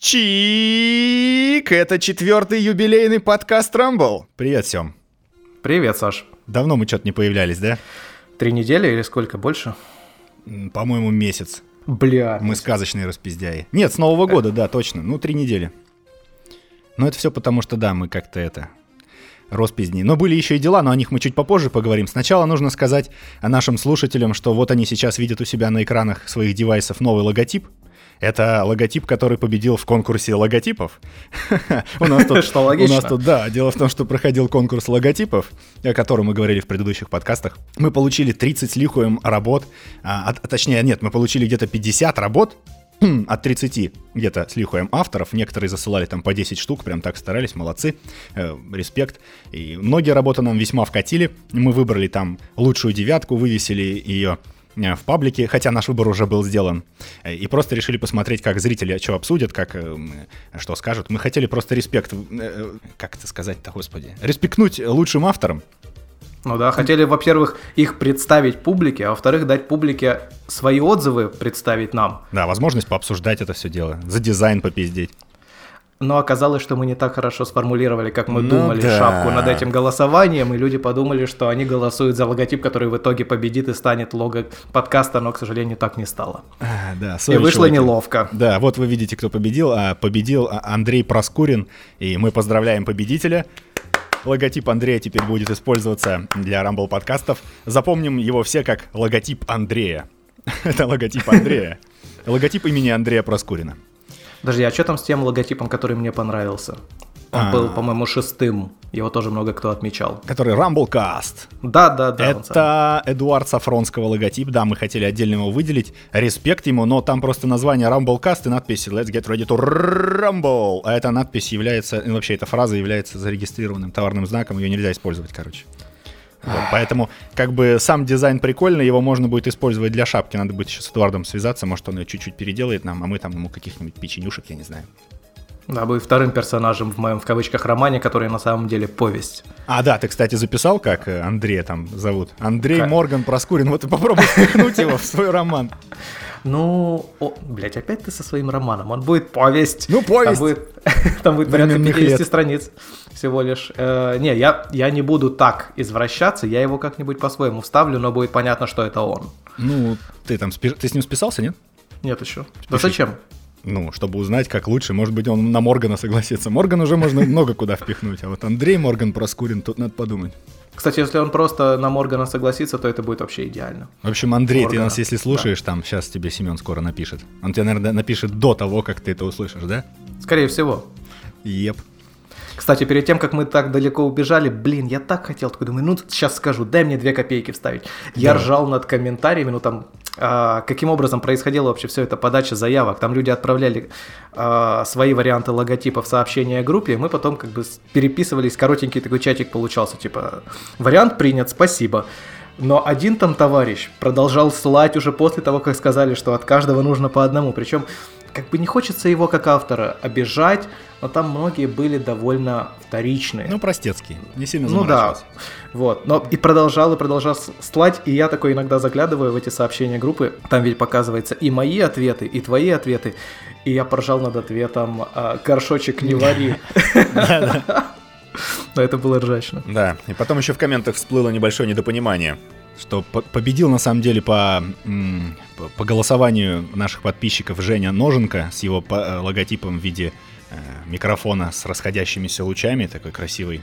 Чик! Это четвертый юбилейный подкаст Рамбл. Привет, Сем. Привет, Саш. Давно мы что-то не появлялись, да? Три недели или сколько больше? По-моему, месяц. Бля. Мы сказочные распиздяи. Нет, с Нового года, да, точно. Ну, три недели. Но это все потому, что, да, мы как-то это роспизни. Но были еще и дела, но о них мы чуть попозже поговорим. Сначала нужно сказать нашим слушателям, что вот они сейчас видят у себя на экранах своих девайсов новый логотип — это логотип, который победил в конкурсе логотипов. У нас тут, что логично. У нас тут, да, дело в том, что проходил конкурс логотипов, о котором мы говорили в предыдущих подкастах. Мы получили 30 с лихуем работ, а, а, точнее, нет, мы получили где-то 50 работ, от 30 где-то с лихуем авторов. Некоторые засылали там по 10 штук, прям так старались, молодцы, э, респект. И многие работы нам весьма вкатили. Мы выбрали там лучшую девятку, вывесили ее в паблике, хотя наш выбор уже был сделан. Э, и просто решили посмотреть, как зрители что обсудят, как э, что скажут. Мы хотели просто респект, как это сказать-то, господи, респектнуть лучшим авторам. Ну да, хотели, во-первых, их представить публике, а во-вторых, дать публике свои отзывы представить нам. Да, возможность пообсуждать это все дело, за дизайн попиздеть. Но оказалось, что мы не так хорошо сформулировали, как мы ну, думали да. шапку над этим голосованием, и люди подумали, что они голосуют за логотип, который в итоге победит и станет лого подкаста, но, к сожалению, так не стало. А, да, и вышло чуваки. неловко. Да, вот вы видите, кто победил. А победил Андрей Проскурин, и мы поздравляем победителя. Логотип Андрея теперь будет использоваться для Rumble подкастов. Запомним его все как логотип Андрея. Это логотип Андрея. Логотип имени Андрея Проскурина. Подожди, а что там с тем логотипом, который мне понравился? Он А-а-а. был, по-моему, шестым. Его тоже много кто отмечал. Который Rumblecast. Да, да, да. Это Эдуард Сафронского логотип. Да, мы хотели отдельно его выделить. Респект ему, но там просто название Rumblecast и надпись Let's get ready to rumble. А эта надпись является, и вообще эта фраза является зарегистрированным товарным знаком. Ее нельзя использовать, короче. Вот, поэтому, как бы, сам дизайн прикольный, его можно будет использовать для шапки. Надо будет еще с Эдуардом связаться, может, он ее чуть-чуть переделает нам, а мы там ему каких-нибудь печенюшек, я не знаю. Да, будет вторым персонажем в моем, в кавычках, романе, который на самом деле повесть. А, да, ты, кстати, записал, как э, Андрея там зовут? Андрей как? Морган Проскурин. Вот и попробуй впихнуть его в свой роман. Ну, о, блядь, опять ты со своим романом. Он будет повесть. Ну, повесть. Там будет, там будет порядка 50 лет. страниц всего лишь. Э, не, я, я не буду так извращаться, я его как-нибудь по-своему вставлю, но будет понятно, что это он. Ну, ты там, ты с ним списался, нет? Нет еще. Спеши. Да зачем? Ну, чтобы узнать, как лучше. Может быть, он на Моргана согласится. Морган уже можно много куда впихнуть, а вот Андрей Морган Проскурин, тут надо подумать. Кстати, если он просто на Моргана согласится, то это будет вообще идеально. В общем, Андрей, Моргана. ты нас если слушаешь, да. там сейчас тебе Семен скоро напишет. Он тебе, наверное, напишет до того, как ты это услышишь, да? Скорее всего. Еп. Кстати, перед тем, как мы так далеко убежали, блин, я так хотел, такой думаю, ну сейчас скажу, дай мне две копейки вставить. Я да. ржал над комментариями, ну там, каким образом происходила вообще все это подача заявок. Там люди отправляли а, свои варианты логотипов сообщения группе, и мы потом как бы переписывались, коротенький такой чатик получался, типа, вариант принят, спасибо. Но один там товарищ продолжал слать уже после того, как сказали, что от каждого нужно по одному. Причем как бы не хочется его как автора обижать, но там многие были довольно вторичные. Ну, простецкие, не сильно Ну да, вот. Но и продолжал, и продолжал слать, и я такой иногда заглядываю в эти сообщения группы, там ведь показывается и мои ответы, и твои ответы, и я поржал над ответом «Горшочек не вари». Но это было ржачно. Да, и потом еще в комментах всплыло небольшое недопонимание что победил на самом деле по, по голосованию наших подписчиков Женя Ноженко с его э, логотипом в виде микрофона с расходящимися лучами, такой красивый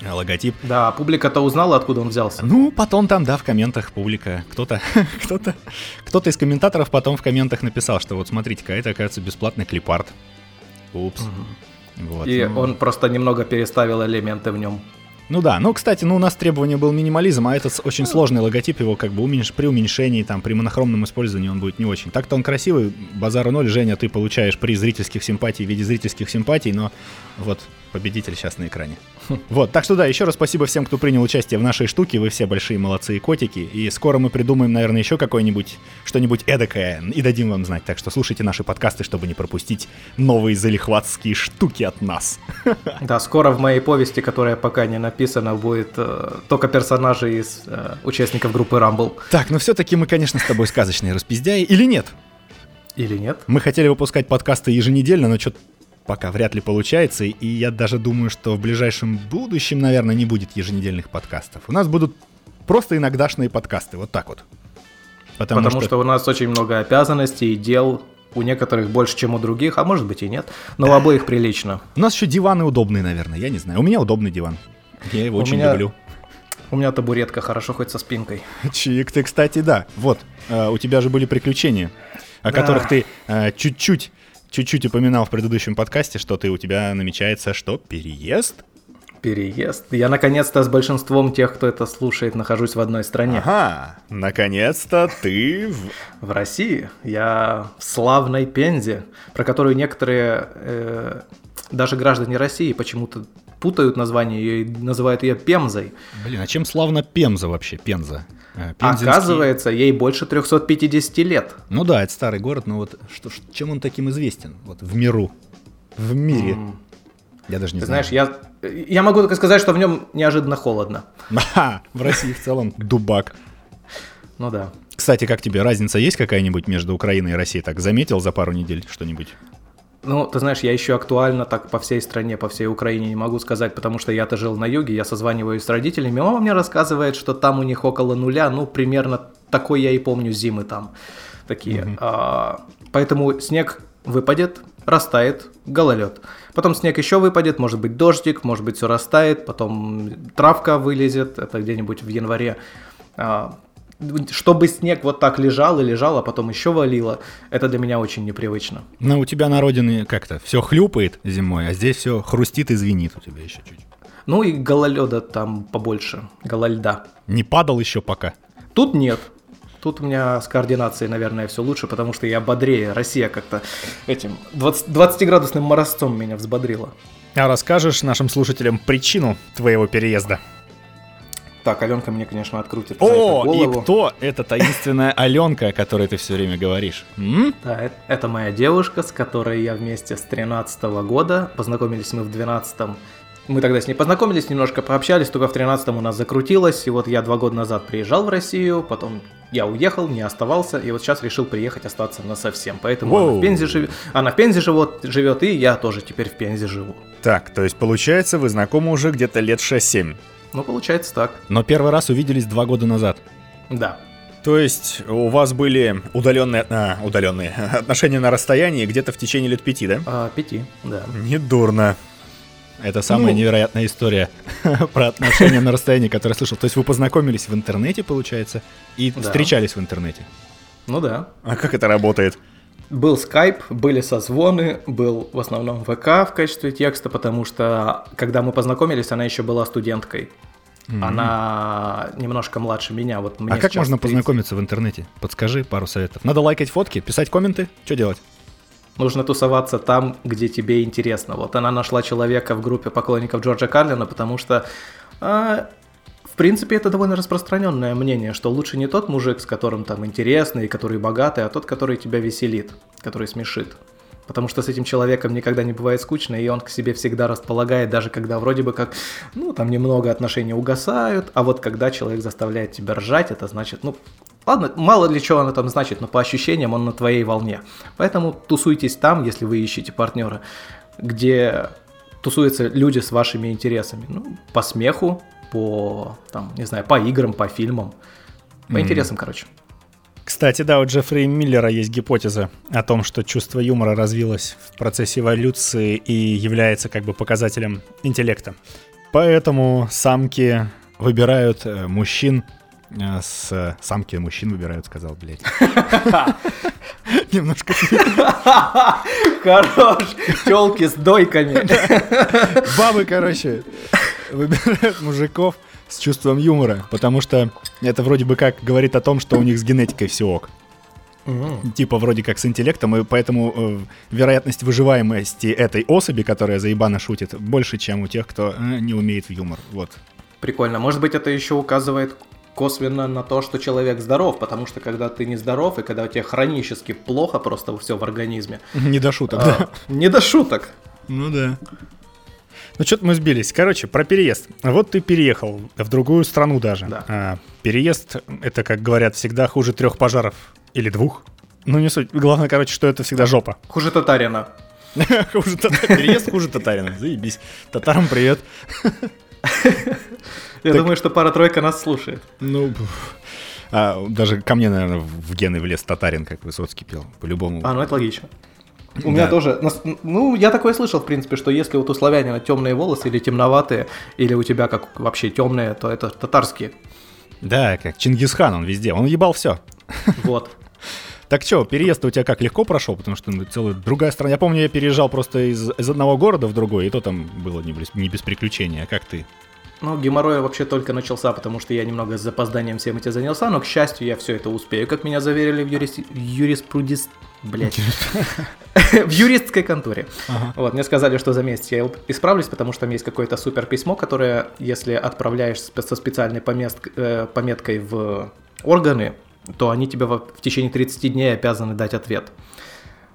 э, логотип. Да, публика-то узнала, откуда он взялся. Ну, потом там, да, в комментах публика, кто-то, кто-то, кто-то из комментаторов потом в комментах написал, что вот смотрите-ка, это, оказывается, бесплатный клипарт. Упс. Угу. Вот, И ну... он просто немного переставил элементы в нем. Ну да, ну, кстати, ну у нас требование был минимализм, а этот очень сложный логотип, его как бы уменьш... при уменьшении, там, при монохромном использовании он будет не очень. Так-то он красивый, базара ноль, Женя, ты получаешь при зрительских симпатий в виде зрительских симпатий, но вот победитель сейчас на экране. Вот, так что да, еще раз спасибо всем, кто принял участие в нашей штуке. Вы все большие молодцы и котики. И скоро мы придумаем, наверное, еще какое-нибудь что-нибудь эдакое и дадим вам знать. Так что слушайте наши подкасты, чтобы не пропустить новые залихватские штуки от нас. Да, скоро в моей повести, которая пока не написана, будет э, только персонажи из э, участников группы Rumble. Так, но ну все-таки мы, конечно, с тобой сказочные распиздяи. Или нет? Или нет? Мы хотели выпускать подкасты еженедельно, но что-то пока вряд ли получается, и я даже думаю, что в ближайшем будущем, наверное, не будет еженедельных подкастов. У нас будут просто иногдашные подкасты, вот так вот. Потому, Потому что... что у нас очень много обязанностей и дел, у некоторых больше, чем у других, а может быть и нет, но у обоих прилично. У нас еще диваны удобные, наверное, я не знаю. У меня удобный диван. Я его у очень меня... люблю. У меня табуретка, хорошо хоть со спинкой. Чик, ты, кстати, да. Вот, э, у тебя же были приключения, о да. которых ты э, чуть-чуть чуть-чуть упоминал в предыдущем подкасте, что ты у тебя намечается что? Переезд? Переезд. Я наконец-то с большинством тех, кто это слушает, нахожусь в одной стране. Ага, наконец-то ты в... В России. Я в славной Пензе, про которую некоторые, э, даже граждане России, почему-то путают название ее и называют ее Пемзой. Блин, а чем славно Пемза вообще, Пенза? Э, Пензенский... Оказывается, ей больше 350 лет. Ну да, это старый город, но вот что, чем он таким известен? Вот в миру, в мире. Mm. Я даже не Ты знаю. Знаешь, я, я могу только сказать, что в нем неожиданно холодно. В России в целом дубак. Ну да. Кстати, как тебе, разница есть какая-нибудь между Украиной и Россией? Так заметил за пару недель что-нибудь? Ну, ты знаешь, я еще актуально так по всей стране, по всей Украине не могу сказать, потому что я-то жил на юге, я созваниваюсь с родителями, мама мне рассказывает, что там у них около нуля, ну, примерно такой я и помню зимы там такие. Mm-hmm. А, поэтому снег выпадет, растает, гололед. Потом снег еще выпадет, может быть дождик, может быть все растает, потом травка вылезет, это где-нибудь в январе. А, чтобы снег вот так лежал и лежал, а потом еще валило, это для меня очень непривычно. Но у тебя на родине как-то все хлюпает зимой, а здесь все хрустит и звенит у тебя еще чуть. Ну и гололеда там побольше, голольда. Не падал еще пока? Тут нет. Тут у меня с координацией, наверное, все лучше, потому что я бодрее. Россия как-то этим 20, 20-градусным морозцом меня взбодрила. А расскажешь нашим слушателям причину твоего переезда? Так, Аленка мне, конечно, открутит. О, и кто эта таинственная Аленка, о которой ты все время говоришь? М? Да, это моя девушка, с которой я вместе с 13 года. Познакомились мы в 12 мы тогда с ней познакомились, немножко пообщались, только в 13-м у нас закрутилось, и вот я два года назад приезжал в Россию, потом я уехал, не оставался, и вот сейчас решил приехать остаться на совсем. Поэтому она в Пензе живет, она в Пензе живет, живет, и я тоже теперь в Пензе живу. Так, то есть получается, вы знакомы уже где-то лет 6-7? Ну, получается так. Но первый раз увиделись два года назад. Да. То есть у вас были удаленные, а, удаленные отношения на расстоянии где-то в течение лет пяти, да? А, пяти, да. Недурно. Это самая ну... невероятная история про отношения на расстоянии, которую я слышал. То есть вы познакомились в интернете, получается, и да. встречались в интернете. Ну да. А как это работает? Был скайп, были созвоны, был в основном ВК в качестве текста, потому что когда мы познакомились, она еще была студенткой. Mm-hmm. Она немножко младше меня. Вот мне а как можно 30. познакомиться в интернете? Подскажи пару советов. Надо лайкать фотки, писать комменты? Что делать? Нужно тусоваться там, где тебе интересно. Вот она нашла человека в группе поклонников Джорджа Карлина, потому что а, принципе, это довольно распространенное мнение, что лучше не тот мужик, с которым там интересный, который богатый, а тот, который тебя веселит, который смешит. Потому что с этим человеком никогда не бывает скучно, и он к себе всегда располагает, даже когда вроде бы как, ну, там немного отношения угасают, а вот когда человек заставляет тебя ржать, это значит, ну, ладно, мало для чего оно там значит, но по ощущениям он на твоей волне. Поэтому тусуйтесь там, если вы ищете партнера, где тусуются люди с вашими интересами. Ну, по смеху, по, там, не знаю, по играм, по фильмам, по mm. интересам, короче. Кстати, да, у Джеффри Миллера есть гипотеза о том, что чувство юмора развилось в процессе эволюции и является как бы показателем интеллекта. Поэтому самки выбирают э, мужчин э, с самки мужчин выбирают, сказал, блядь. Немножко. Хорош. Телки с дойками. Бабы, короче, выбирают мужиков с чувством юмора, потому что это вроде бы как говорит о том, что у них с генетикой все ок. Mm-hmm. Типа вроде как с интеллектом, и поэтому э, вероятность выживаемости этой особи, которая заебано шутит, больше, чем у тех, кто э, не умеет в юмор. Вот. Прикольно. Может быть, это еще указывает косвенно на то, что человек здоров, потому что когда ты не здоров, и когда у тебя хронически плохо просто все в организме. Не до шуток, а, да. Не до шуток. Ну да. Ну, что-то мы сбились. Короче, про переезд. Вот ты переехал в другую страну даже. Да. А, переезд — это, как говорят, всегда хуже трех пожаров или двух. Ну, не суть. Главное, короче, что это всегда жопа. Хуже татарина. Хуже татарина. Переезд хуже татарина. Заебись. Татарам привет. Я думаю, что пара-тройка нас слушает. Ну, а, даже ко мне, наверное, в гены влез татарин, как Высоцкий пел, по-любому. А, ну это логично. У меня тоже, ну, я такое слышал, в принципе, что если вот у славянина темные волосы или темноватые, или у тебя как вообще темные, то это татарские. Да, как Чингисхан, он везде, он ебал все. Вот. Так что, переезд у тебя как легко прошел, потому что ну, целая другая страна. Я помню, я переезжал просто из, из одного города в другой, и то там было не не без приключений. А как ты? Ну, геморрой вообще только начался, потому что я немного с запозданием всем этим занялся, но, к счастью, я все это успею, как меня заверили в юрист... юриспрудис... Блять. в юристской конторе. Ага. Вот, мне сказали, что за месяц я исправлюсь, потому что там есть какое-то супер письмо, которое, если отправляешь со специальной помест... э, пометкой в органы, то они тебе в, в течение 30 дней обязаны дать ответ.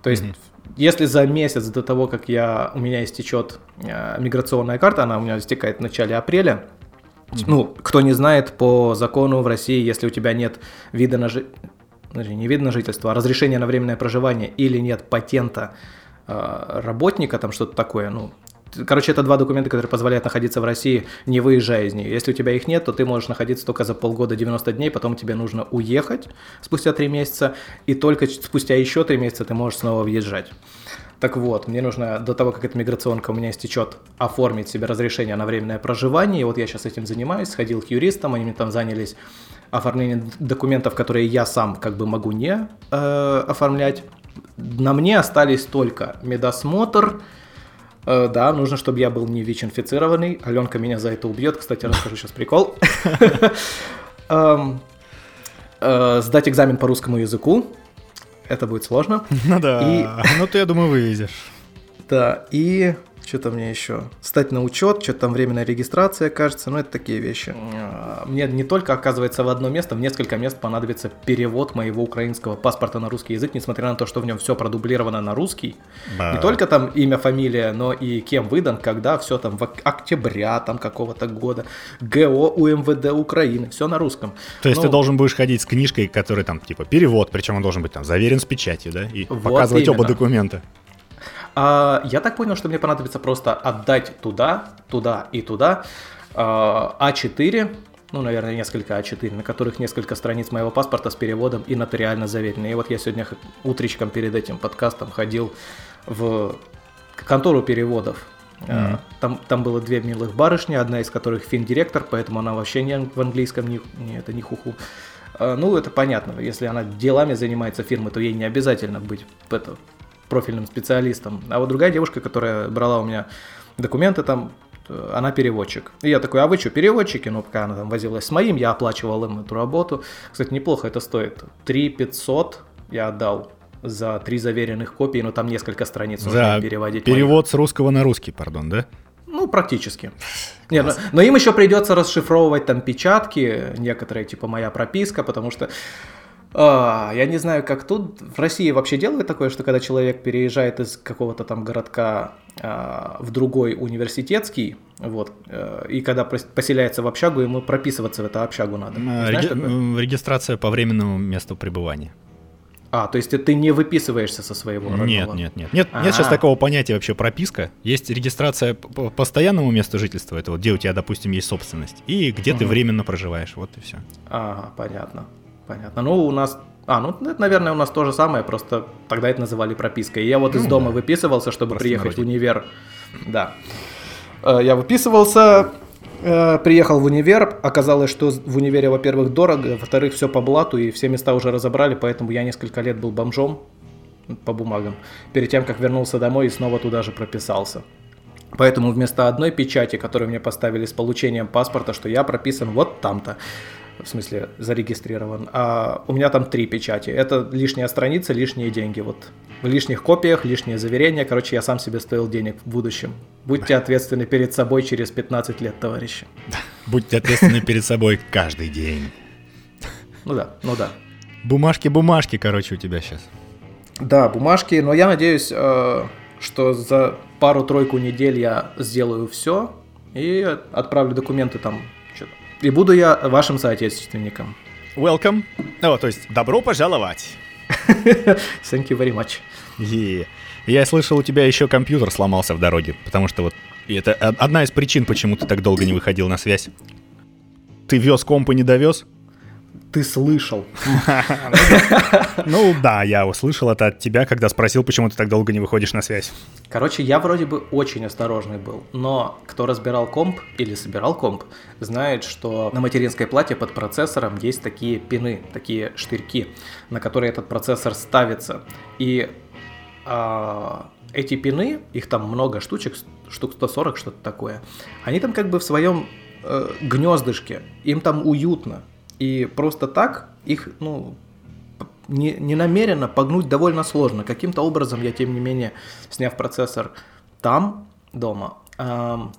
То есть, mm-hmm. Если за месяц до того, как я, у меня истечет э, миграционная карта, она у меня истекает в начале апреля, mm-hmm. ну, кто не знает, по закону в России, если у тебя нет вида на жи... не вида на жительство, а разрешения на временное проживание или нет патента э, работника, там что-то такое, ну, Короче, это два документа, которые позволяют находиться в России, не выезжая из нее. Если у тебя их нет, то ты можешь находиться только за полгода 90 дней, потом тебе нужно уехать спустя 3 месяца, и только спустя еще 3 месяца ты можешь снова въезжать. Так вот, мне нужно до того, как эта миграционка у меня истечет, оформить себе разрешение на временное проживание. И вот я сейчас этим занимаюсь, сходил к юристам, они мне там занялись оформлением документов, которые я сам как бы могу не э, оформлять. На мне остались только медосмотр, да, нужно, чтобы я был не ВИЧ-инфицированный. Аленка меня за это убьет. Кстати, расскажу сейчас прикол. Эм, э, сдать экзамен по русскому языку. Это будет сложно. Ну да, ну ты, я думаю, вывезешь. Да, и что-то мне еще, стать на учет, что-то там временная регистрация, кажется, ну это такие вещи. А, мне не только, оказывается, в одно место, в несколько мест понадобится перевод моего украинского паспорта на русский язык, несмотря на то, что в нем все продублировано на русский. Да. Не только там имя, фамилия, но и кем выдан, когда, все там в октября там какого-то года, ГО УМВД Украины, все на русском. То есть ну, ты должен будешь ходить с книжкой, которая там типа перевод, причем он должен быть там заверен с печатью, да, и вот показывать именно. оба документа. А, я так понял, что мне понадобится просто отдать туда, туда и туда а, А4, ну, наверное, несколько А4, на которых несколько страниц моего паспорта с переводом и нотариально заверены. И вот я сегодня утречком перед этим подкастом ходил в контору переводов. Mm-hmm. Там, там было две милых барышни, одна из которых фин-директор, поэтому она вообще не в английском, не, не это не хуху. А, ну, это понятно. Если она делами занимается фирмы, то ей не обязательно быть это, профильным специалистом. А вот другая девушка, которая брала у меня документы там, э, она переводчик. И я такой, а вы что, переводчики? Ну, пока она там возилась с моим, я оплачивал им эту работу. Кстати, неплохо это стоит. 3 500 я отдал за три заверенных копии, но там несколько страниц за переводить. Перевод моих. с русского на русский, пардон, да? Ну, практически. Нет, но, но им еще придется расшифровывать там печатки, некоторые, типа моя прописка, потому что а, я не знаю, как тут. В России вообще делают такое, что когда человек переезжает из какого-то там городка а, в другой университетский, вот, а, и когда поселяется в общагу, ему прописываться в эту общагу надо. Реги... Регистрация по временному месту пребывания. А, то есть ты, ты не выписываешься со своего родного? Нет, нет, нет. Нет, нет сейчас такого понятия вообще прописка. Есть регистрация по постоянному месту жительства, это вот где у тебя, допустим, есть собственность, и где угу. ты временно проживаешь, вот и все. Ага, понятно. Понятно. Ну, у нас... А, ну, это, наверное, у нас то же самое, просто тогда это называли пропиской. И я вот ну, из дома да. выписывался, чтобы просто приехать в универ. Да. Э, я выписывался, э, приехал в универ, оказалось, что в универе, во-первых, дорого, во-вторых, все по блату, и все места уже разобрали, поэтому я несколько лет был бомжом по бумагам, перед тем, как вернулся домой и снова туда же прописался. Поэтому вместо одной печати, которую мне поставили с получением паспорта, что я прописан вот там-то, в смысле зарегистрирован, а у меня там три печати. Это лишняя страница, лишние деньги. Вот в лишних копиях, лишние заверения. Короче, я сам себе стоил денег в будущем. Будьте ответственны перед собой через 15 лет, товарищи. Будьте ответственны перед собой каждый день. Ну да, ну да. Бумажки, бумажки, короче, у тебя сейчас. Да, бумажки, но я надеюсь, э, что за пару-тройку недель я сделаю все и отправлю документы там и буду я вашим соотечественником. Welcome. О, то есть добро пожаловать. Thank you very much. Е. Я слышал, у тебя еще компьютер сломался в дороге, потому что вот это о- одна из причин, почему ты так долго не выходил на связь. Ты вез комп и не довез? Ты слышал. Ну да, я услышал это от тебя, когда спросил, почему ты так долго не выходишь на связь. Короче, я вроде бы очень осторожный был, но кто разбирал комп или собирал комп, знает, что на материнской плате под процессором есть такие пины, такие штырьки, на которые этот процессор ставится. И а, эти пины, их там много штучек, штук 140, что-то такое, они там как бы в своем э, гнездышке, им там уютно. И просто так их, ну, не, не намеренно погнуть довольно сложно. Каким-то образом я, тем не менее, сняв процессор там, дома, ам,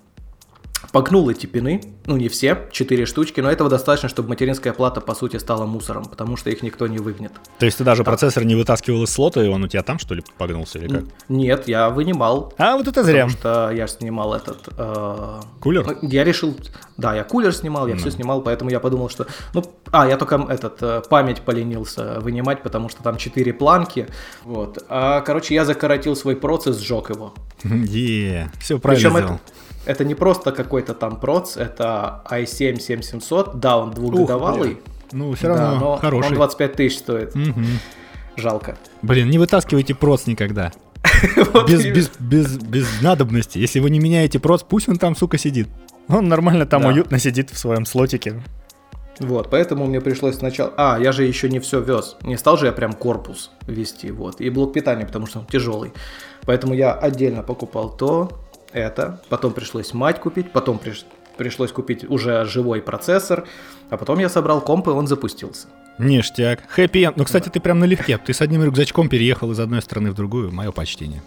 погнул эти пины, ну не все, четыре штучки, но этого достаточно, чтобы материнская плата, по сути, стала мусором, потому что их никто не выгнет. То есть ты даже процессор не вытаскивал из слота, и он у тебя там, что ли, погнулся или как? Нет, я вынимал, А, вот это зря. потому что я снимал этот... э, Кулер? ну, Я решил, да, я кулер снимал, я все снимал, поэтому я подумал, что, ну, а, я только этот э, память поленился вынимать, потому что там четыре планки, вот. А, короче, я закоротил свой процесс, сжег его. Е, все правильно Причем сделал. это, это не просто какой-то там проц, это i7 7700, да, он двухгодовалый, Ну, все да, равно но хороший. он 25 тысяч стоит, Мгм. жалко. Блин, не вытаскивайте проц никогда. Без, без, без, без надобности. Если вы не меняете проц, пусть он там, сука, сидит. Он нормально там Да. уютно сидит в своем слотике. Вот, поэтому мне пришлось сначала... А, я же еще не все вез. Не стал же я прям корпус вести, вот. И блок питания, потому что он тяжелый. Поэтому я отдельно покупал то, это. Потом пришлось мать купить, потом приш- пришлось купить уже живой процессор. А потом я собрал комп, и он запустился. Ништяк. Хэппи энд. Ну, кстати, ты прям налегке. Ты с одним рюкзачком переехал из одной страны в другую. Мое почтение.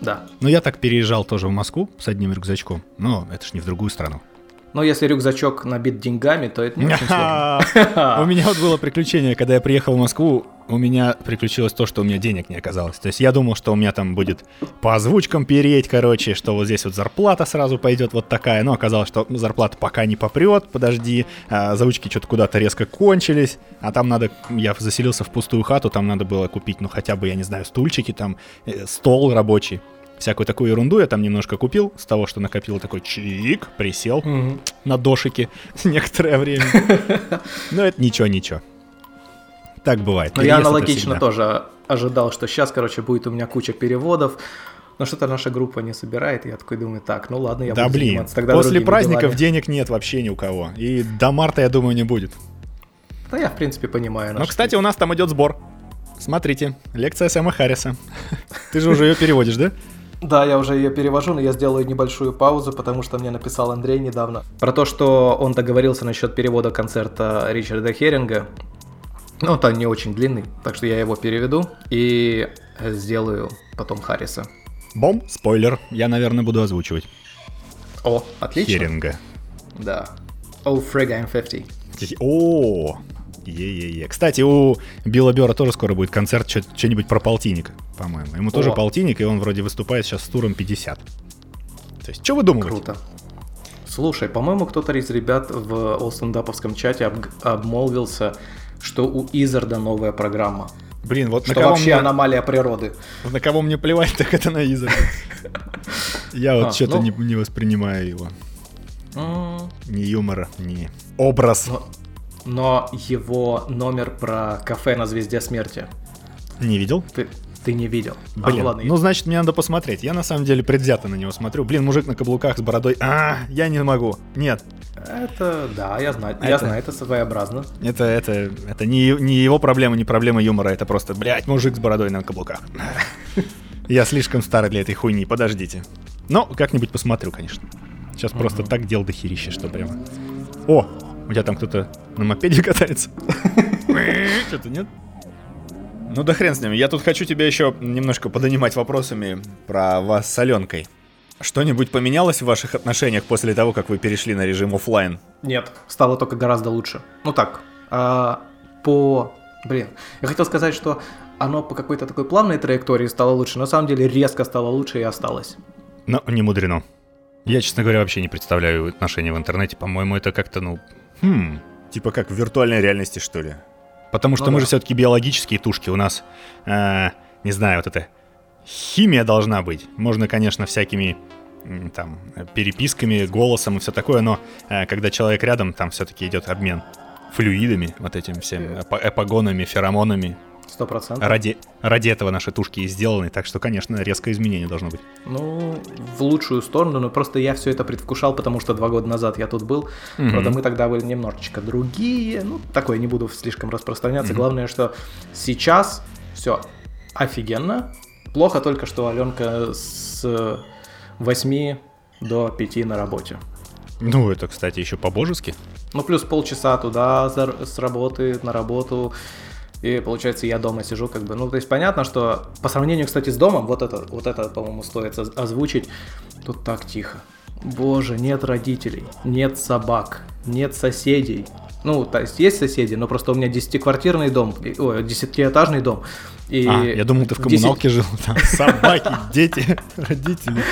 Да. Ну, я так переезжал тоже в Москву с одним рюкзачком. Но это ж не в другую страну. Но если рюкзачок набит деньгами, то это не очень сложно. У меня вот было приключение, когда я приехал в Москву, у меня приключилось то, что у меня денег не оказалось. То есть я думал, что у меня там будет по озвучкам переть, короче, что вот здесь вот зарплата сразу пойдет вот такая, но оказалось, что зарплата пока не попрет, подожди, а, озвучки что-то куда-то резко кончились, а там надо, я заселился в пустую хату, там надо было купить, ну хотя бы, я не знаю, стульчики, там э, стол рабочий. Всякую такую ерунду я там немножко купил, с того, что накопил такой чик, присел, Мгм. на дошике некоторое время. Но это ничего-ничего. Так бывает. Но я аналогично тоже ожидал, что сейчас, короче, будет у меня куча переводов, но что-то наша группа не собирает, и я такой думаю, так, ну ладно, я Да буду блин, заниматься тогда после праздников делами. денег нет вообще ни у кого. И до марта, я думаю, не будет. Да я, в принципе, понимаю. Но, кстати, у нас там идет сбор. Смотрите, лекция Сэма Харриса. Ты же уже ее переводишь, да? Да, я уже ее перевожу, но я сделаю небольшую паузу, потому что мне написал Андрей недавно про то, что он договорился насчет перевода концерта Ричарда Херинга. Ну, он не очень длинный, так что я его переведу и сделаю потом Харриса. Бом, спойлер, я, наверное, буду озвучивать. О, отлично. Херинга. Да. Oh, frig, I'm 50. О, е-е-е. Кстати, у Билла Бера тоже скоро будет концерт, что-нибудь про полтинник, по-моему. Ему тоже О. полтинник, и он вроде выступает сейчас с туром 50. То есть, что вы думаете? Круто. Слушай, по-моему, кто-то из ребят в олстендаповском чате об- обмолвился, что у Изарда новая программа. Блин, вот на Что кого, вообще мне, аномалия природы. на кого мне плевать, так это на Изарда. Я вот А, что-то ну. не, воспринимаю его. Ни юмора, ни образ. Но, его номер про кафе на Звезде Смерти Не видел? ты, ты не видел. А, Блин, ну ладно, ну значит мне надо посмотреть. Я на самом деле предвзято на него смотрю. Блин, мужик на каблуках с бородой. А, я не могу. Нет, это, да, я знаю, я Это- знаю, это своеобразно. это, это, это не, не его проблема, не проблема юмора. Это просто, блядь, мужик с бородой на каблуках. Я слишком старый для этой хуйни, подождите. Но как-нибудь посмотрю, конечно. Сейчас просто так дел до херища, что прямо... О, у тебя там кто-то на мопеде катается? Что-то нет? Ну да хрен с ним. Я тут хочу тебя еще немножко подонимать вопросами про вас с Аленкой. Что-нибудь поменялось в ваших отношениях после того, как вы перешли на режим оффлайн? Нет, стало только гораздо лучше. Ну так, а, по... Блин, я хотел сказать, что оно по какой-то такой плавной траектории стало лучше. На самом деле резко стало лучше и осталось. Но не мудрено. Я, честно говоря, вообще не представляю отношения в интернете. По-моему, это как-то, ну... Хм... Типа как в виртуальной реальности, что ли? Потому что Ну мы да. же все-таки биологические тушки. У нас, э, не знаю, вот это химия должна быть. Можно, конечно, всякими там переписками, голосом и все такое, но э, когда человек рядом, там все-таки идет обмен флюидами, вот этим всем эпо- эпогонами, феромонами. Сто процентов. Ради, ради этого наши тушки и сделаны, так что, конечно, резкое изменение должно быть. Ну, в лучшую сторону, но просто я все это предвкушал, потому что два года назад я тут был. Мгм. Правда, мы тогда были немножечко другие. Ну, такое не буду слишком распространяться. Главное, что сейчас все офигенно. Плохо только, что Аленка с 8 до 5 на работе. Ну, это, кстати, еще по-божески. Ну, плюс полчаса туда с работы на работу. И получается, я дома сижу, как бы. Ну, то есть понятно, что по сравнению, кстати, с домом, вот это, вот это, по-моему, стоит оз- озвучить. Тут так тихо. Боже, нет родителей, нет собак, нет соседей. Ну, то есть есть соседи, но просто у меня десятиквартирный дом, ой, десятиэтажный дом. И А, я думал, ты в коммуналке жил. Там собаки, дети, родители.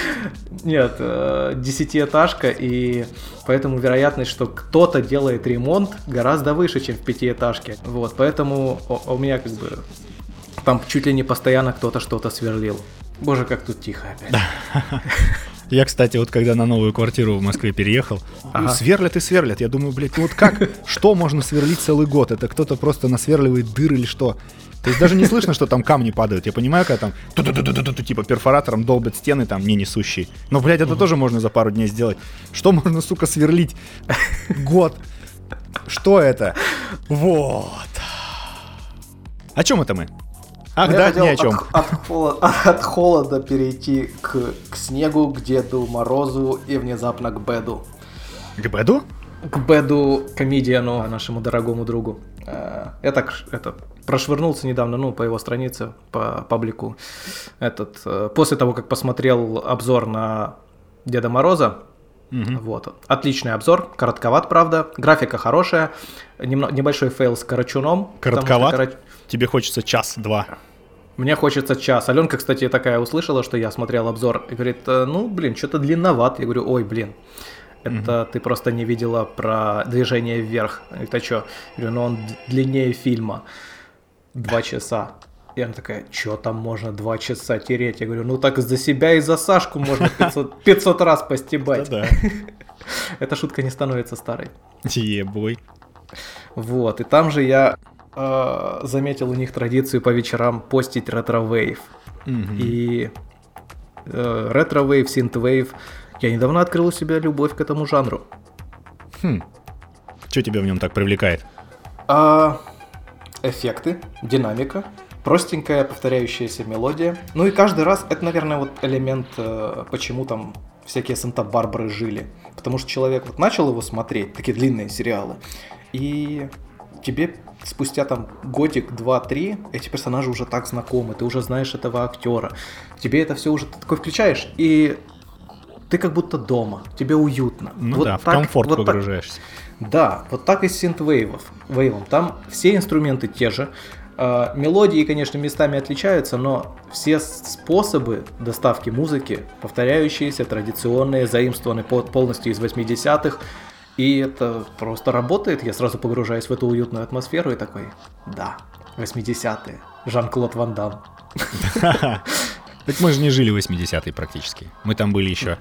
Нет, э, десятиэтажка, и поэтому вероятность, что кто-то делает ремонт, гораздо выше, чем в пятиэтажке. Вот, поэтому у, у меня как бы там чуть ли не постоянно кто-то что-то сверлил. Боже, как тут тихо опять. Я, кстати, вот когда на новую квартиру в Москве переехал, Ага. сверлят и сверлят. Я думаю, блядь, ну вот как? Что можно сверлить целый год? Это кто-то просто насверливает дыры или что? То есть даже не слышно, что там камни падают. Я понимаю, когда там типа перфоратором долбят стены там не несущие. Но, блядь, это тоже можно за пару дней сделать. Что можно, сука, сверлить? Год. Что это? Вот. О чем это мы? Ах, Я да, ни о чем. От, от холода, от холода перейти к, к снегу, к Деду Морозу и внезапно к Беду. К Бэду? К Бэду Комедиану, нашему дорогому другу. Э, Я так это, прошвырнулся недавно, ну, по его странице, по паблику. Этот, э, после того, как посмотрел обзор на Деда Мороза, вот, отличный обзор, коротковат, правда, графика хорошая, немно- небольшой фейл с Карачуном. Коротковат? Карач- Тебе хочется час-два. Мне хочется час. Аленка, кстати, такая услышала, что я смотрел обзор, и говорит, «Э, ну, блин, что-то длинноват. Я говорю, ой, блин, это ты просто не видела про движение вверх. Это что? Я говорю, ну он длиннее фильма. Два часа. И она такая, что там можно два часа тереть? Я говорю, ну так за себя и за Сашку можно 500, 500 раз постебать. Да-да. Эта шутка не становится старой. Yeah boy. Вот, и там же я э, заметил у них традицию по вечерам постить ретро-вейв. И э, ретро-вейв, синт-вейв. Я недавно открыл у себя любовь к этому жанру. Что тебя в нем так привлекает? А, эффекты, динамика, простенькая повторяющаяся мелодия. Ну и каждый раз это, наверное, вот элемент, э, почему там всякие Санта-Барбары жили. Потому что человек вот начал его смотреть, такие длинные сериалы, и тебе спустя там годик, два, три, эти персонажи уже так знакомы, ты уже знаешь этого актера. Тебе это все уже ты такой включаешь, и ты как будто дома, тебе уютно. Ну Вот да, в так- комфорт вот так- погружаешься. да, вот так и с синтвейвов. Вейвом. Там все инструменты те же. Э, Мелодии, конечно, местами отличаются, но все способы доставки музыки повторяющиеся, традиционные, заимствованы по- полностью из 80-х. И это просто работает. Я сразу погружаюсь в эту уютную атмосферу и такой, да, 80-е. Жан-Клод Ван Дам. Так мы же не жили в 80-е практически. Мы там были еще.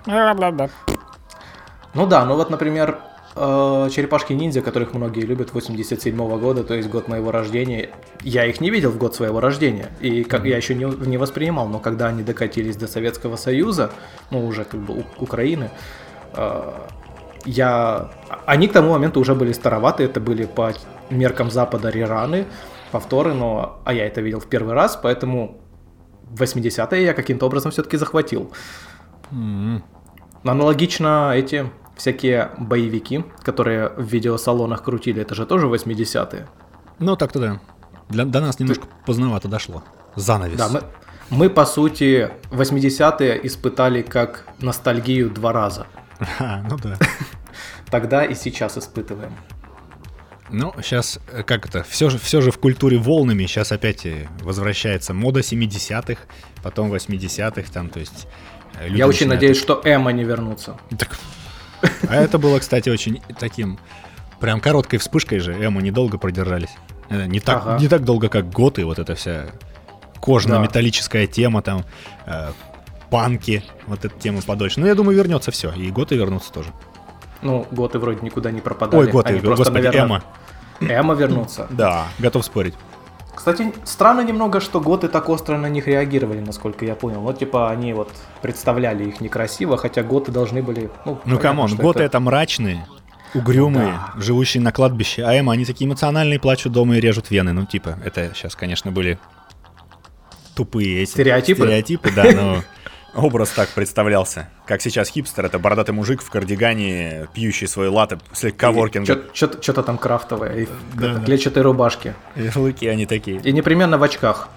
Ну да, ну вот, например, э, черепашки-ниндзя, которых многие любят, 87 года, то есть год моего рождения. Я их не видел в год своего рождения, и как я еще не, не воспринимал, но когда они докатились до Советского Союза, ну уже как бы У- Украины, э, я... Они к тому моменту уже были староваты, это были по меркам Запада рераны, повторы, но... А я это видел в первый раз, поэтому 80-е я каким-то образом все-таки захватил. Аналогично эти всякие боевики, которые в видеосалонах крутили, это же тоже 80-е. Ну, так туда. Для, до нас немножко поздновато дошло. Занавес. Да, мы, мы по сути 80-е испытали как ностальгию два раза. А, ну да. Тогда и сейчас испытываем. Ну, сейчас, как это, все же, все же в культуре волнами. Сейчас опять э, возвращается мода 70-х, потом 80-х, там, то есть... э, Я очень начинают- надеюсь, что Эма не вернутся. Так. А это было, кстати, очень таким... Прям короткой вспышкой же. Эмо недолго продержались. Э, Не так, Ага. не так долго, как готы, вот эта вся кожно-металлическая тема, там, э, панки, вот эта тема подольше. Но я думаю, вернется все, и готы вернутся тоже. Ну, готы вроде никуда не пропадали. Ой, готы, Они просто, господи, наверное, эмо. Эмо вернутся. Да, готов спорить. Кстати, странно немного, что готы так остро на них реагировали, насколько я понял. Вот, типа, они вот представляли их некрасиво, хотя готы должны были... Ну, Ну, come on, готы это мрачные, угрюмые, Да. живущие на кладбище, а эмо, они такие эмоциональные, плачут дома и режут вены. Ну, типа, это сейчас, конечно, были тупые эти Стереотипы? Стереотипы, да, но образ так представлялся. Как сейчас хипстер, это бородатый мужик в кардигане, пьющий свой латте, слегка воркинга. Что-то там крафтовое, и Да, да. клетчатой рубашке. Ярлыки они такие. И непременно в очках.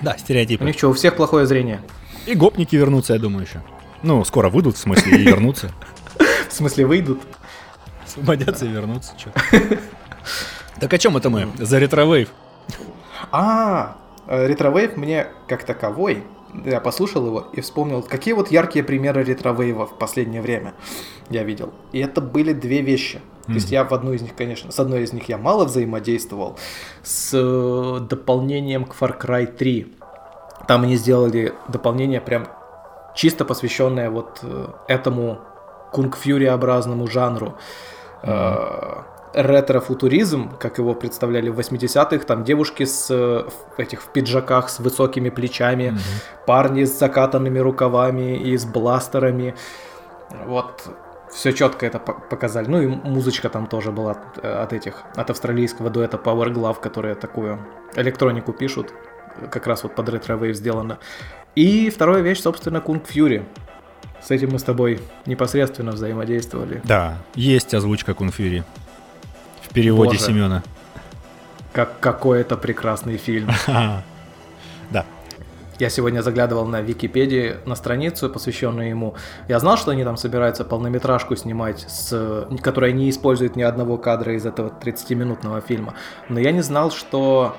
Да, У стереотипы. них что, у всех плохое зрение? И гопники вернутся, я думаю, еще. Ну, скоро выйдут, в смысле, и вернутся. В смысле, выйдут? Освободятся и вернутся, чё. Так о чем это мы? За ретро-вейв. А, э, ретровейв мне как таковой, я послушал его и вспомнил, какие вот яркие примеры ретровейва в последнее время я видел. И это были две вещи. То есть я в одну из них, конечно, с одной из них я мало взаимодействовал, с э, дополнением к Far Cry 3. Там они сделали дополнение прям чисто посвященное вот э, этому кунг-фьюри-образному жанру. Э, ретро-футуризм, как его представляли в 80-х, там девушки с э, в этих в пиджаках с высокими плечами, парни с закатанными рукавами и с бластерами. Вот все четко это по- показали. Ну и музычка там тоже была э, от этих, от австралийского дуэта Power Glove, которые такую электронику пишут, как раз вот под ретро-вейв сделано. И вторая вещь, собственно, Kung Fury. С этим мы с тобой непосредственно взаимодействовали. Да, есть озвучка Кунфьюри. В переводе Боже. Семена. Как какой это прекрасный фильм. Да. Я сегодня заглядывал на Википедии, на страницу, посвященную ему. Я знал, что они там собираются полнометражку снимать, с, которая не использует ни одного кадра из этого 30-минутного фильма. Но я не знал, что...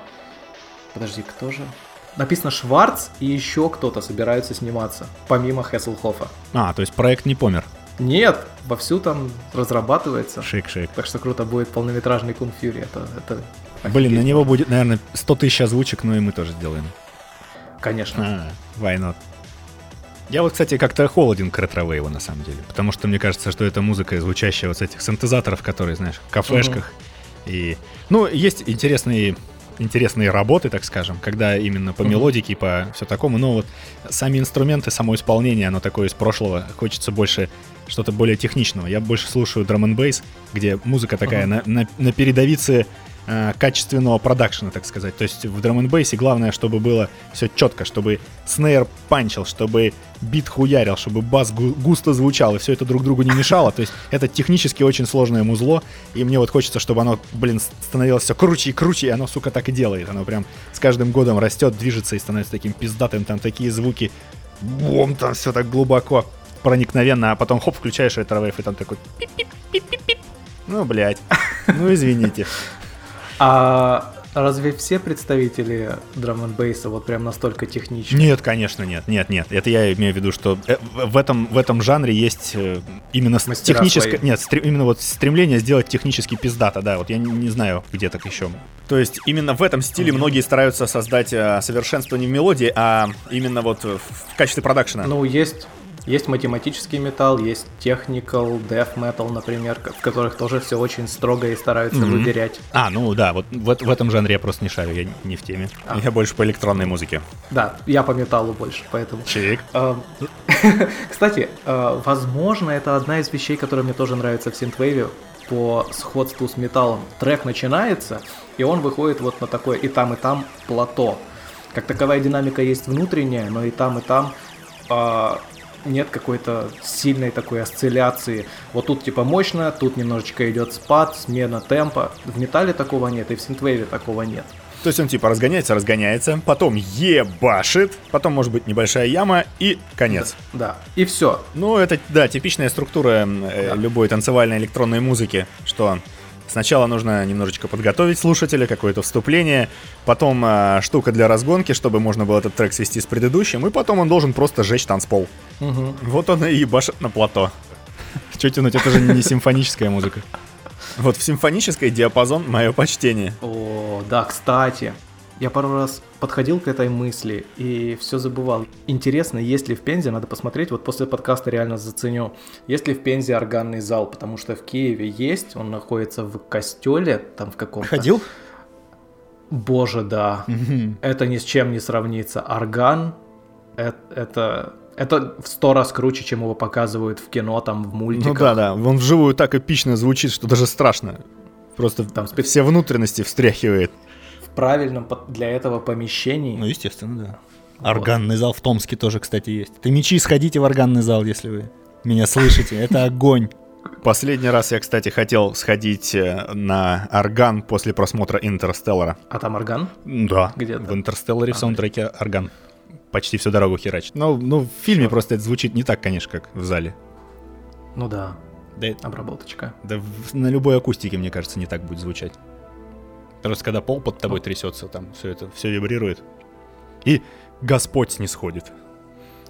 Подожди, кто же? Написано Шварц и еще кто-то собираются сниматься, помимо Хесселхофа. А, то есть проект не помер. Нет, вовсю там разрабатывается. Шик-шик. Так что круто будет полнометражный Кунг Фьюри. Это, это Блин, на него будет, наверное, 100 тысяч озвучек, но и мы тоже сделаем. Конечно. А, why not? Я вот, кстати, как-то холоден к ретро-вейву, на самом деле. Потому что мне кажется, что это музыка, звучащая вот с этих синтезаторов, которые, знаешь, в кафешках. И, ну, есть интересные интересные работы, так скажем, когда именно по Мгм. мелодике, по все такому, но вот сами инструменты, само исполнение, оно такое из прошлого, хочется больше что-то более техничного. Я больше слушаю драм н бейс, где музыка такая на, на, на передовице э, качественного продакшена, так сказать. То есть в драм н бейсе главное, чтобы было все четко, чтобы снейр панчил, чтобы бит хуярил, чтобы бас гу- густо звучал, и все это друг другу не мешало. То есть это технически очень сложное музло, и мне вот хочется, чтобы оно, блин, становилось все круче и круче, и оно, сука, так и делает. Оно прям с каждым годом растет, движется и становится таким пиздатым, там такие звуки, бом, там все так глубоко, проникновенно, а потом хоп, включаешь retro wave, и там такой. Ну, блядь, ну извините. А разве все представители drum n bass а вот прям настолько техничны? Нет, конечно, нет, нет, нет. Это я имею в виду, что э, в этом, в этом жанре есть э, именно Мастера техническое... свои. Нет, стре- именно вот стремление сделать технически пиздато, да, вот я не, не знаю, где так еще. То есть именно в этом стиле многие стараются создать э, совершенство не в мелодии, а именно вот в в качестве продакшена. Ну, есть, есть математический металл, есть technical, death metal, например, в которых тоже все очень строго и стараются Мгм. выверять. А, ну да, вот в, в этом жанре я просто не шарю, я не в теме. А. Я больше по электронной музыке. Да, я по металлу больше, поэтому. Чик. Эм, Кстати, э, возможно, это одна из вещей, которая мне тоже нравится в синтвейве по сходству с металлом. Трек начинается, и он выходит вот на такое и там, и там плато. Как таковая динамика есть внутренняя, но и там, и там а, нет какой-то сильной такой осцилляции. Вот тут типа мощно, тут немножечко идет спад, смена темпа. В металле такого нет, и в синтвейве такого нет. То есть он типа разгоняется, разгоняется, потом ебашит, потом может быть небольшая яма и конец. Да, и все. Ну, это, да, типичная структура э, Да. любой танцевальной электронной музыки, что сначала нужно немножечко подготовить слушателя, какое-то вступление, потом э, штука для разгонки, чтобы можно было этот трек свести с предыдущим, и потом он должен просто сжечь танцпол. Вот он и ебашит на плато. Че тянуть, это же не симфоническая музыка. Вот в симфонической диапазон мое почтение. О, да, кстати, я пару раз подходил к этой мысли и все забывал. Интересно, есть ли в Пензе, надо посмотреть, вот после подкаста реально заценю, есть ли в Пензе органный зал, потому что в Киеве есть, он находится в костеле, там в каком-то. Ходил? Боже, да. Это ни с чем не сравнится. Орган это, это это в сто раз круче, чем его показывают в кино, там, в мультиках. Ну да, да, он вживую так эпично звучит, что даже страшно. Просто там все внутренности встряхивает. Правильном для этого помещении. Ну, естественно, да. Вот. Органный зал в Томске тоже, кстати, есть. Ты мечи, сходите в органный зал, если вы меня слышите. Это огонь. Последний раз я, кстати, хотел сходить э, на орган после просмотра Интерстеллара. А там орган? Да. Где В Интерстелларе в саундтреке орган почти всю дорогу херачит. Но ну, в фильме просто это звучит не так, конечно, как в зале. Ну да. Да, обработочка. Да в, на любой акустике, мне кажется, не так будет звучать. Просто когда пол под тобой трясется, там все это, все вибрирует. И Господь не сходит.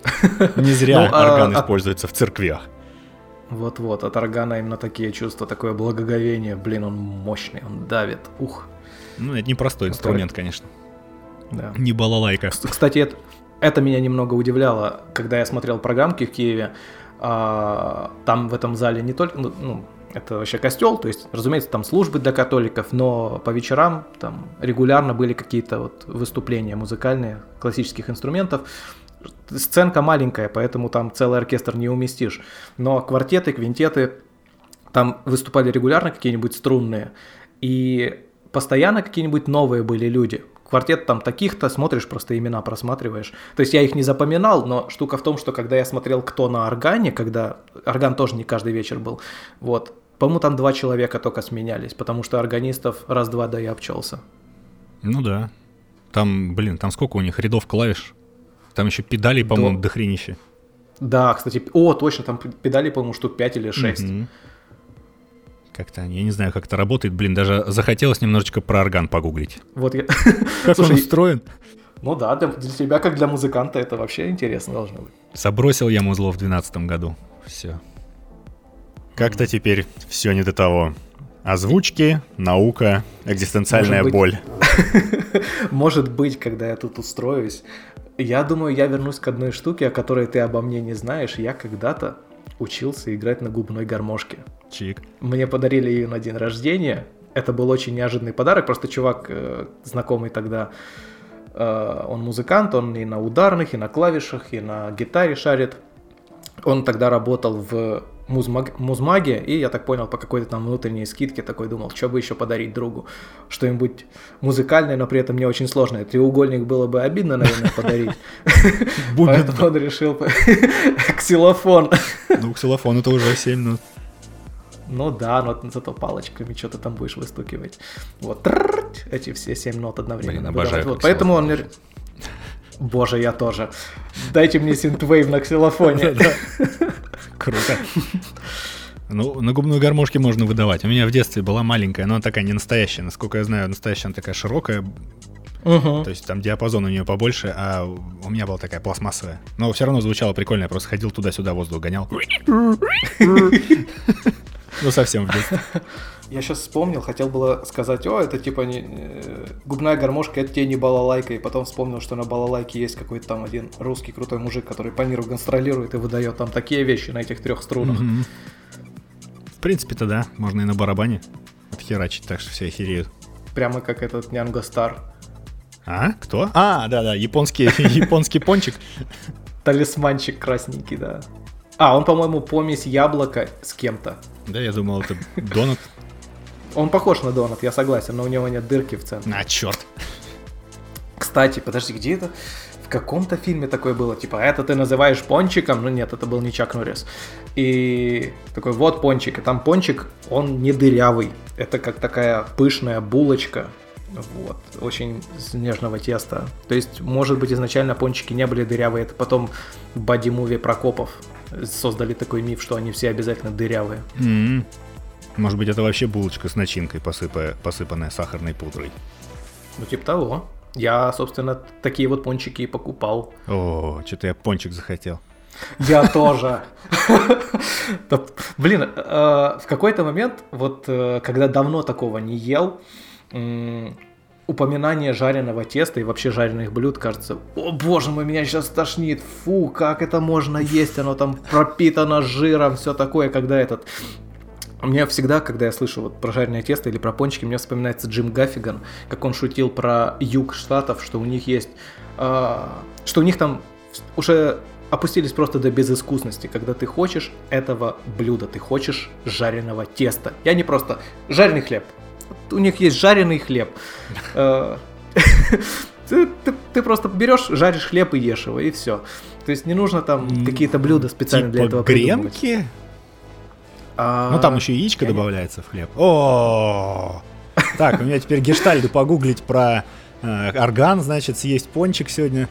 Не зря ну, а, орган а используется в церквях. Вот-вот, от органа именно такие чувства, такое благоговение. Блин, он мощный, он давит. Ух. Ну, это непростой инструмент, конечно. Да. Не балалайка. Кстати, это, это меня немного удивляло, когда я смотрел программки в Киеве. А, там в этом зале не только, ну, ну, это вообще костел, то есть, разумеется, там службы для католиков, но по вечерам там регулярно были какие-то вот выступления музыкальные, классических инструментов. Сценка маленькая, поэтому там целый оркестр не уместишь. Но квартеты, квинтеты, там выступали регулярно какие-нибудь струнные. И постоянно какие-нибудь новые были люди квартет там таких-то, смотришь, просто имена просматриваешь. То есть я их не запоминал, но штука в том, что когда я смотрел «Кто на органе», когда орган тоже не каждый вечер был, вот, по-моему, там два человека только сменялись, потому что органистов раз-два, да и обчелся. Ну да. Там, блин, там сколько у них рядов клавиш? Там еще педали, по-моему, до... дохренище. Да, кстати, о, точно, там педали, по-моему, штук 5 или 6. Mm-hmm. Как-то, я не знаю, как это работает. Блин, даже захотелось немножечко про орган погуглить. Вот я... Как он устроен? Ну да, для, для тебя, как для музыканта, это вообще интересно должно быть. Забросил я музло в 2012 году. Все. Как-то теперь все не до того. Озвучки, наука, экзистенциальная Может боль. Может быть, когда я тут устроюсь, я думаю, я вернусь к одной штуке, о которой ты обо мне не знаешь. Я когда-то учился играть на губной гармошке. Чик. Мне подарили ее на день рождения. Это был очень неожиданный подарок. Просто чувак, э, знакомый тогда, э, он музыкант, он и на ударных, и на клавишах, и на гитаре шарит. Он тогда работал в музмаг, музмаге, и я так понял, по какой-то там внутренней скидке такой думал, что бы еще подарить другу. Что-нибудь музыкальное, но при этом не очень сложное. Треугольник было бы обидно, наверное, подарить. Поэтому он решил ксилофон. Ну, ксилофон это уже 7 нот. Ну да, но зато палочками что-то там будешь выстукивать. Вот, эти все 7 нот одновременно. Блин, обожаю. Вот, поэтому он... Боже, я тоже. Дайте мне синтвейв на ксилофоне. Круто. Ну, на губную гармошке можно выдавать. У меня в детстве была маленькая, но она такая не настоящая. Насколько я знаю, настоящая она такая широкая. Угу. То есть там диапазон у нее побольше, а у меня была такая пластмассовая. Но все равно звучало прикольно. Я просто ходил туда-сюда, воздух гонял. Ну, совсем в детстве. Я сейчас вспомнил, хотел было сказать, о, это типа не, э, губная гармошка, это тебе не балалайка, и потом вспомнил, что на балалайке есть какой-то там один русский крутой мужик, который по миру гастролирует и выдает там такие вещи на этих трех струнах. Mm-hmm. В принципе-то да, можно и на барабане отхерачить, так что все охереют. Прямо как этот Нянго Стар. А? Кто? А, да-да, японский, японский пончик. Талисманчик красненький, да. А, он, по-моему, помесь яблока с кем-то. Да, я думал, это донат. Он похож на донат, я согласен, но у него нет дырки в центре. А, черт. Кстати, подожди, где это? В каком-то фильме такое было, типа, это ты называешь пончиком? Ну нет, это был не Чак Норрис. И такой, вот пончик, и там пончик, он не дырявый. Это как такая пышная булочка, вот, очень с нежного теста. То есть, может быть, изначально пончики не были дырявые, это потом боди-муви Прокопов создали такой миф, что они все обязательно дырявые. Mm-hmm. Может быть, это вообще булочка с начинкой, посыпая, посыпанная сахарной пудрой. Ну, типа того. Я, собственно, такие вот пончики и покупал. О, что-то я пончик захотел. Я тоже. Блин, э, в какой-то момент, вот э, когда давно такого не ел, упоминание жареного теста и вообще жареных блюд кажется, о боже мой, меня сейчас тошнит, фу, как это можно есть, оно там пропитано жиром, все такое, когда этот меня всегда, когда я слышу вот про жареное тесто или про пончики, мне вспоминается Джим Гаффиган, как он шутил про юг штатов, что у них есть, э, что у них там уже опустились просто до безыскусности, когда ты хочешь этого блюда, ты хочешь жареного теста. Я не просто жареный хлеб. У них есть жареный хлеб. Э, ты, ты, ты просто берешь, жаришь хлеб и ешь его, и все. То есть не нужно там какие-то блюда специально типа для этого гренки? придумывать. А, Ну там еще яичко я не- добавляется в хлеб. О, так, у меня теперь гештальды погуглить про э, орган, значит, съесть пончик сегодня.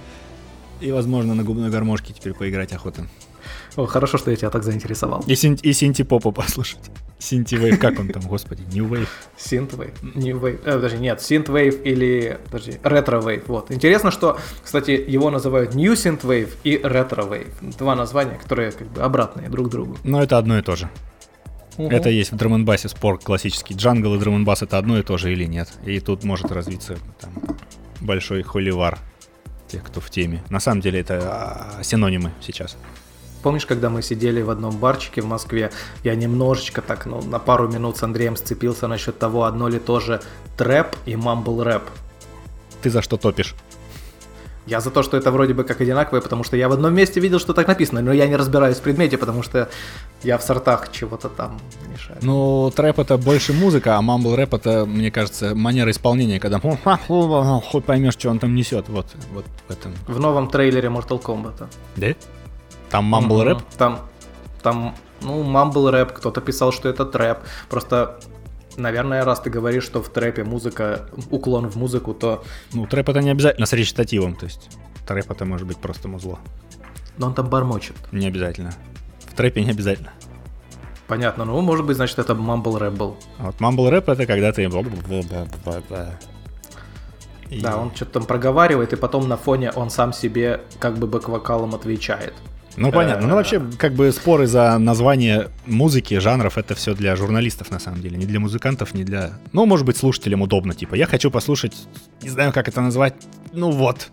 И, возможно, на губной гармошке теперь поиграть охота. О, хорошо, что я тебя так заинтересовал. И, син- и синти-попа послушать. Синти-вейв, как он там, господи, New Wave. Synthwave, New Wave, э, подожди, нет, Synthwave или, подожди, Retrowave, вот. Интересно, что, кстати, его называют New Synthwave и Retrowave. Два названия, которые как бы обратные друг другу. Но это одно и то же. Мгм. Это есть в drum bass е спор классический. Jungle и drum bass это одно и то же или нет. И тут может развиться там, большой холивар тех, кто в теме. На самом деле это а, синонимы сейчас. Помнишь, когда мы сидели в одном барчике в Москве, я немножечко так, ну, на пару минут с Андреем сцепился насчет того, одно ли то же trap и mumble rap. Ты за что топишь? Я за то, что это вроде бы как одинаковое, потому что я в одном месте видел, что так написано, но я не разбираюсь в предмете, потому что я в сортах чего-то там мешаю. Ну, трэп это больше музыка, а мамбл рэп это, мне кажется, манера исполнения, когда хуй поймешь, что он там несет. Вот, вот в этом. В новом трейлере Mortal Kombat. Да? Там мамбл рэп? Там, там, ну, мамбл рэп, кто-то писал, что это трэп. Просто, наверное, раз ты говоришь, что в трэпе музыка, уклон в музыку, то Ну, трэп это не обязательно с речитативом, то есть трэп это может быть просто музло. но он там бормочет. Не обязательно. В трэпе не обязательно. Понятно, ну, может быть, значит, это мамбл рэп был. Вот мамбл рэп это когда ты... И- Да, он что-то там проговаривает, и потом на фоне он сам себе как бы бэк-вокалом отвечает. Ну понятно. Ну вообще, как бы споры за название музыки, жанров, это все для журналистов на самом деле, не для музыкантов, не для. Ну, может быть, слушателям удобно. Типа, я хочу послушать, не знаю, как это назвать. Ну вот,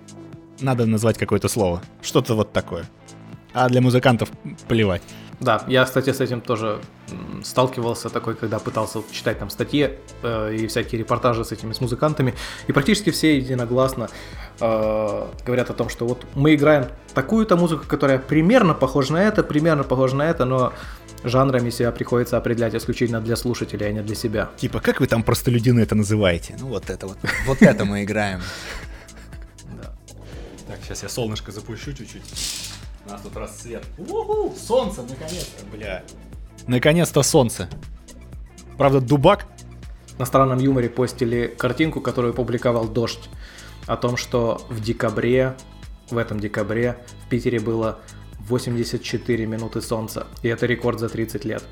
надо назвать какое-то слово, что-то вот такое. А для музыкантов плевать. Да, я, кстати, с этим тоже сталкивался такой, когда пытался читать там статьи э, и всякие репортажи с этими, с музыкантами, и практически все единогласно э, говорят о том, что вот мы играем такую-то музыку, которая примерно похожа на это, примерно похожа на это, но жанрами себя приходится определять исключительно для слушателей, а не для себя. Типа, как вы там простолюдины это называете? Ну вот это вот. Вот это мы играем. Так, сейчас я солнышко запущу чуть-чуть. У нас тут рассвет. Уху, солнце, наконец-то, бля. Наконец-то солнце. Правда, дубак На странном юморе постили картинку, которую публиковал Дождь, о том, что в декабре, в этом декабре в Питере было 84 минуты солнца, и это рекорд за 30 лет.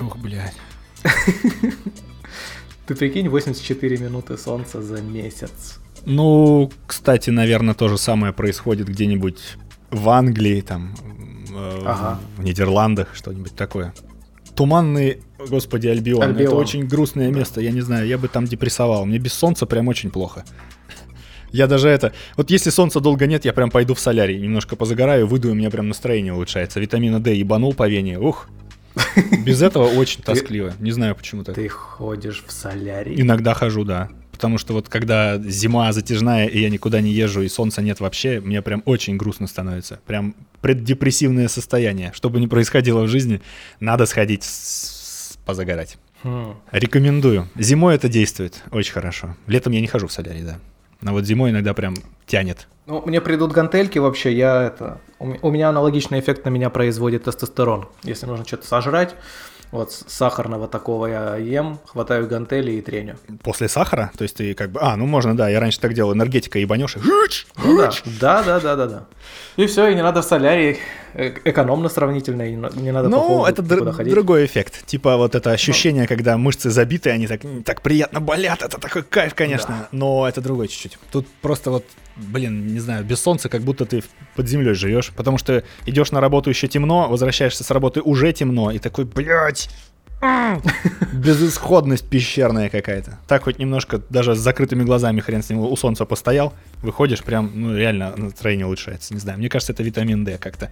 Ух, блядь. Ты прикинь, 84 минуты солнца за месяц. Ну, кстати, наверное, то же самое происходит где-нибудь в Англии, там, э, Ага. в Нидерландах, что-нибудь такое. Туманный, господи, Альбион. Это Альбион. очень грустное место, я не знаю, я бы там депрессовал. Мне без солнца прям очень плохо. Я даже это... Вот если солнца долго нет, я прям пойду в солярий, немножко позагораю, выйду, у меня прям настроение улучшается. Витамина D ебанул по вене, ух. Без этого очень тоскливо. Не знаю, почему так. Ты ходишь в солярий? Иногда хожу, да. Потому что вот когда зима затяжная, и я никуда не езжу, и солнца нет вообще, мне прям очень грустно становится. Прям преддепрессивное состояние. Что бы ни происходило в жизни, надо сходить позагорать. Хм. Рекомендую. Зимой это действует очень хорошо. Летом я не хожу в солярий, да. Но вот зимой иногда прям тянет. Ну, мне придут гантельки вообще, я это... У меня аналогичный эффект на меня производит тестостерон. Если нужно что-то сожрать, вот с- сахарного такого я ем, хватаю гантели и треню. После сахара, то есть ты как бы... А, ну можно, да, я раньше так делал, энергетика ебанешь и... Ну да, да, да, да, да, да. И все, и не надо в солярий, э- экономно сравнительно, и не надо Ну, это др- ходить. другой эффект. Типа вот это ощущение, когда мышцы забиты, они так, так приятно болят. Это такой кайф, конечно. Но это другой чуть-чуть. Тут просто вот, блин, не знаю, без солнца как будто ты под землей живешь. Потому что идешь на работу еще темно, возвращаешься с работы уже темно. И такой, блядь, Безысходность пещерная какая-то. Так хоть немножко даже с закрытыми глазами хрен с ним у солнца постоял, выходишь, прям, ну, реально настроение улучшается. Не знаю, мне кажется, это витамин D как-то.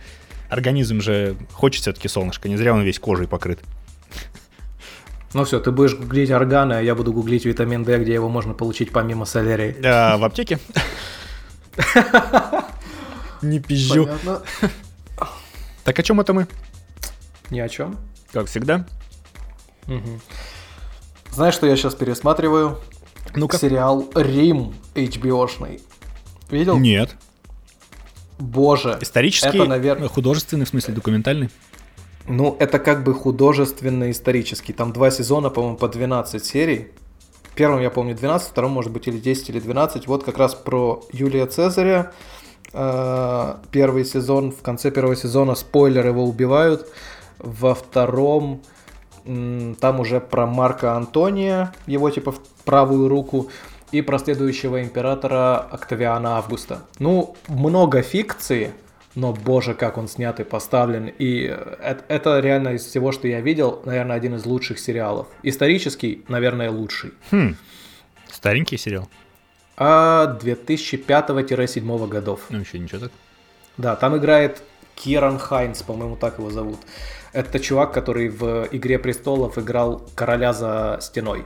Организм же хочет все-таки солнышко, не зря он весь кожей покрыт. Ну все, ты будешь гуглить органы, а я буду гуглить витамин D, где его можно получить помимо солярии. А, в аптеке? Не пизжу. Так о чем это мы? Ни о чем. Как всегда. Мгм. Знаешь, что я сейчас пересматриваю? Ну-ка. Сериал Рим HBO-шный. Видел? Нет. Боже. Исторический, Это, наверное... художественный, в смысле документальный. Ну, это как бы художественно-исторический. Там два сезона, по-моему, по 12 серий. Первым, я помню, 12, втором, может быть, или 10, или 12. Вот как раз про Юлия Цезаря. Э, Первый сезон, в конце первого сезона, спойлер, его убивают. Во втором, там уже про Марка Антония, его типа в правую руку. И про следующего императора Октавиана Августа. Ну, много фикции, но боже, как он снят и поставлен. И это, это реально из всего, что я видел, наверное, один из лучших сериалов. Исторический, наверное, лучший. Хм. Старенький сериал. А 2005-2007 годов. Ну, еще ничего так. Да, там играет Киран Хайнс, по-моему, так его зовут. Это чувак, который в «Игре престолов» играл короля за стеной.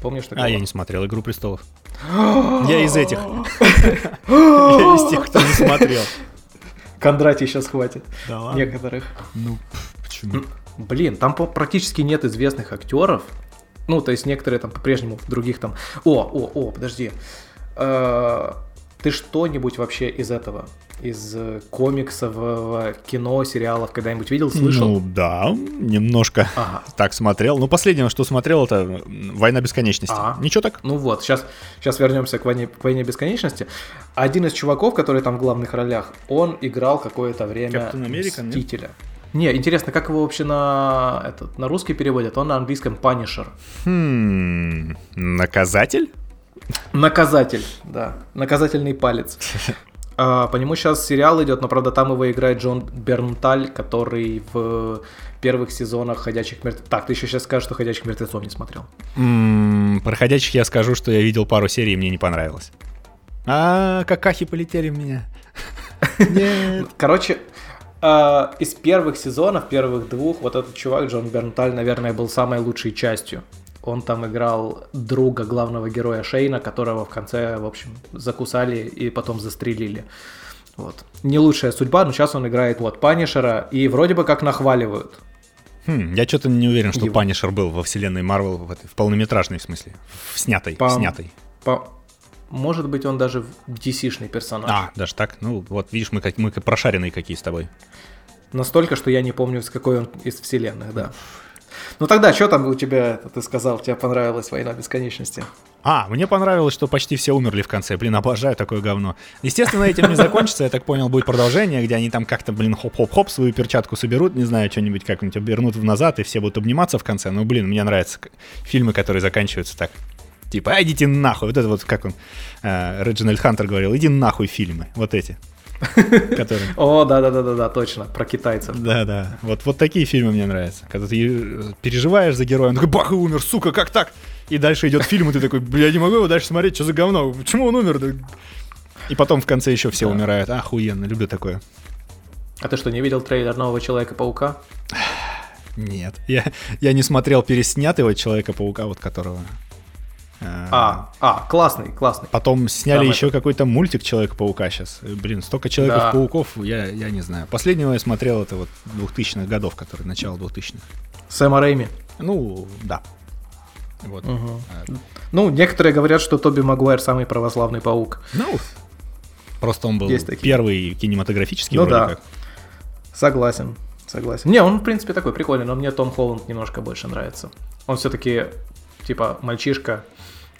Помнишь такого? А, я не смотрел «Игру престолов». Я из этих. Я из тех, кто не смотрел. Кондратий сейчас хватит. Да ладно? Некоторых. Ну, почему? Блин, там практически нет известных актеров. Ну, то есть некоторые там по-прежнему, других там... О, о, о, подожди. Э, Ты что-нибудь вообще из этого? Из э, комиксов, э, кино, сериалов когда-нибудь видел, слышал? Ну, да, немножко Ага. так смотрел. Ну, последнее, что смотрел, это «Война бесконечности». А. Ничего так? Ну вот, сейчас, сейчас вернемся к войне, к войне бесконечности. Один из чуваков, который там в главных ролях, он играл какое-то время? Мстителя. Не, интересно, как его вообще на, этот, на русский переводят? Он на английском Punisher. Хм, наказатель? Наказатель, да. Наказательный палец. А, по нему сейчас сериал идет, но правда там его играет Джон Бернталь, который в первых сезонах «Ходячих мертвецов». Так, ты еще сейчас скажешь, что «Ходячих мертвецов» не смотрел. М, Проходящих я скажу, что я видел пару серий, и мне не понравилось. А, какахи полетели в меня. Нет. Короче, а, из первых сезонов, первых двух, вот этот чувак, Джон Бернтал, наверное, был самой лучшей частью. Он там играл друга главного героя Шейна, которого в конце, в общем, закусали и потом застрелили. Вот. Не лучшая судьба, но сейчас он играет вот Punisher а, и вроде бы как нахваливают. Хм, я что-то не уверен, что Его. Punisher был во вселенной Марвел в, этой- в полнометражной в смысле. В снятой, Пам- снятой. По- Может быть, он даже DC-шный персонаж. А, даже так? Ну, вот, видишь, мы, как, мы как прошаренные какие с тобой. Настолько, что я не помню, с какой он из вселенных, да. Ну тогда, что там у тебя, ты сказал, тебе понравилась «Война бесконечности»? А, мне понравилось, что почти все умерли в конце. Блин, обожаю такое говно. Естественно, этим не закончится. Я так понял, будет продолжение, где они там как-то, блин, хоп-хоп-хоп, свою перчатку соберут, не знаю, что-нибудь как-нибудь обернут в назад, и все будут обниматься в конце. Ну, блин, мне нравятся фильмы, которые заканчиваются так. Типа, идите нахуй. Вот это вот, как он, э, Реджинальд Хантер говорил, иди нахуй фильмы. Вот эти. Которые... О, да-да-да-да, точно, про китайцев. Да, да. Вот, вот такие фильмы мне нравятся. Когда ты переживаешь за героя, он такой, бах, и умер, сука, как так? И дальше идет фильм, и ты такой, бля, я не могу его дальше смотреть, что за говно? Почему он умер? И потом в конце еще все Да. умирают. Охуенно, люблю такое. А ты что, не видел трейлер нового Человека-паука? Нет. Я, я не смотрел переснятого Человека-паука, вот которого... э, А, а, классный, классный. Потом сняли Там еще это- какой-то мультик Человека-паука сейчас. Блин, столько Человеков-пауков, я, я не знаю. Последнего я смотрел, это вот 2000-х годов, который начало 2000-х. Сэма Рэйми. Ну, да. Вот. Мгм. А, Ну, некоторые говорят, что Тоби Магуайр самый православный паук. Ну, просто он был Есть такие. первый кинематографический Ну вроде да. как. Согласен, согласен. Не, он, в принципе, такой прикольный, но мне Том Холланд немножко больше нравится. Он все-таки, типа, мальчишка,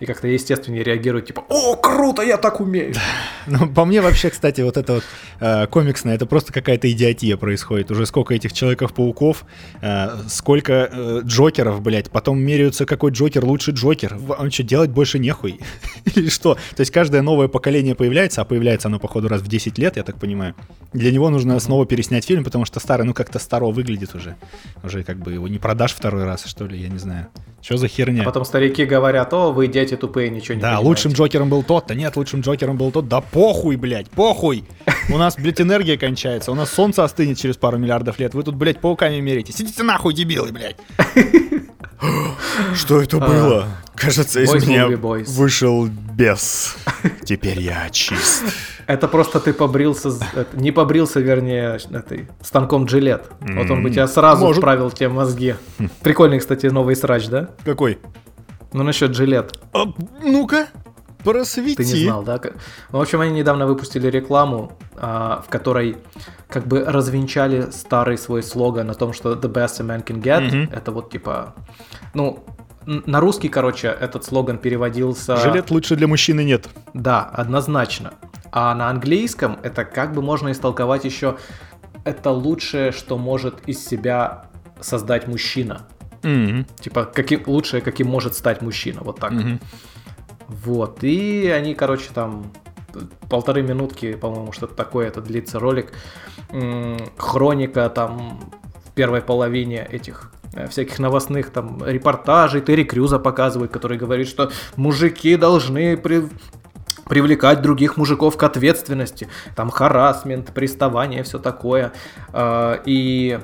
и как-то естественнее реагирует, типа, о, круто, я так умею. Ну, по мне вообще, кстати, вот это вот э, комиксное, это просто какая-то идиотия происходит. Уже сколько этих Человеков-пауков, э, сколько э, Джокеров, блядь, потом меряются, какой Джокер лучше Джокер. Он что, делать больше нехуй? Или что? То есть каждое новое поколение появляется, а появляется оно, походу, раз в 10 лет, я так понимаю. Для него нужно снова переснять фильм, потому что старый, ну, как-то старо выглядит уже. Уже как бы его не продашь второй раз, что ли, я не знаю. Что за херня? А потом старики говорят, о, вы дети тупые, ничего не Да, понимаете. лучшим Джокером был тот-то. Нет, лучшим Джокером был тот. Да похуй, блядь, похуй. У нас, блядь, энергия кончается. У нас солнце остынет через пару миллиардов лет. Вы тут, блядь, пауками мерите. Сидите нахуй, дебилы, блядь. Что это было? Кажется, из меня вышел бес. Теперь я чист. Это просто ты побрился, не побрился, вернее, этой, станком джилет. Вот он бы тебя сразу вправил те мозги. Прикольный, кстати, новый срач, да? Какой? Ну, насчет джилет. А, Ну-ка, просвети. Ты не знал, да? Ну, в общем, они недавно выпустили рекламу, а, в которой как бы развенчали старый свой слоган о том, что the best a man can get. Мгм. Это вот типа, ну, на русский, короче, этот слоган переводился... Жилет лучше для мужчины нет. Да, однозначно. А на английском это как бы можно истолковать еще это лучшее, что может из себя создать мужчина. Мгм, Типа, каким, лучшее, каким может стать мужчина. Вот так. мгм. Вот. И они, короче, там полторы минутки, по-моему, что-то такое, это длится ролик. Хроника там в первой половине этих э, всяких новостных там репортажей, Терри Крюза показывает, который говорит, что мужики должны при- привлекать других мужиков к ответственности. Там харасмент, приставание, все такое. Э, И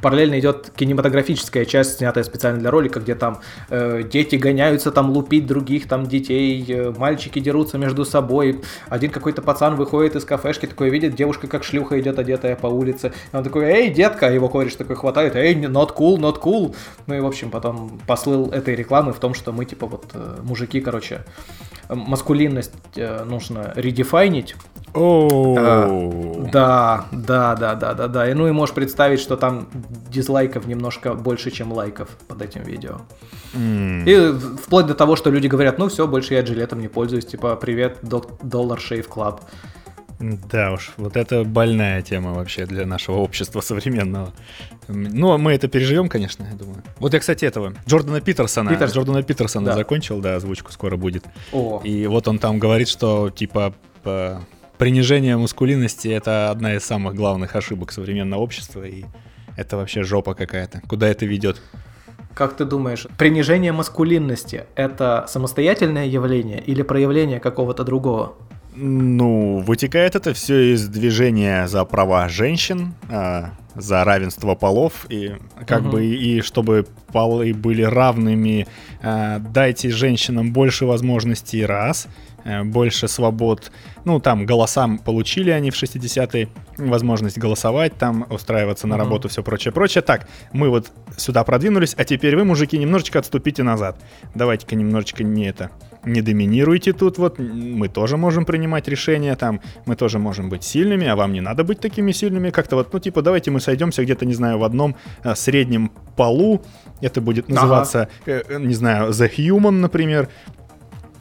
параллельно идет кинематографическая часть, снятая специально для ролика, где там э, дети гоняются там лупить других там детей, э, мальчики дерутся между собой. Один какой-то пацан выходит из кафешки, такой видит, девушка как шлюха идет одетая по улице. И он такой, эй, детка, его кореш такой хватает, эй, not cool, not cool. Ну и, в общем, потом посыл этой рекламы в том, что мы, типа, вот, э, мужики, короче, э, маскулинность э, нужно redefine ить. Оу. Да, да, да, да, да, да. И ну и можешь представить, что там дизлайков немножко больше, чем лайков под этим видео. М. И вплоть до того, что люди говорят, ну все, больше я Gillette ом не пользуюсь, типа, привет, Dollar Shave Club. Да уж, вот это больная тема вообще для нашего общества современного. М, Ну, мы это переживем, конечно, я думаю. Вот я, кстати, этого, Джордана Питерсона, Питерс. Джордана Питерсона Да. закончил, да, озвучку скоро будет. О, И вот он там говорит, что, типа, принижение мускулинности — это одна из самых главных ошибок современного общества, и это вообще жопа какая-то. Куда это ведет? как ты думаешь, принижение маскулинности – это самостоятельное явление или проявление какого-то другого? Ну, вытекает это все из движения за права женщин, а, за равенство полов, и как Мгм. бы и чтобы полы были равными, а, дайте женщинам больше возможностей раз, э, больше свобод. Ну, там голосам получили они в 60-е, возможность голосовать, там устраиваться на Мгм. работу, все прочее, прочее. Так, мы вот сюда продвинулись, а теперь вы, мужики, немножечко отступите назад. Давайте-ка немножечко не это, не доминируйте тут, вот мы тоже можем принимать решения, там мы тоже можем быть сильными, а вам не надо быть такими сильными, как-то вот, ну типа давайте мы сойдемся где-то, не знаю, в одном э, среднем полу, это будет Ага. называться, э, э, не знаю, The Human, например,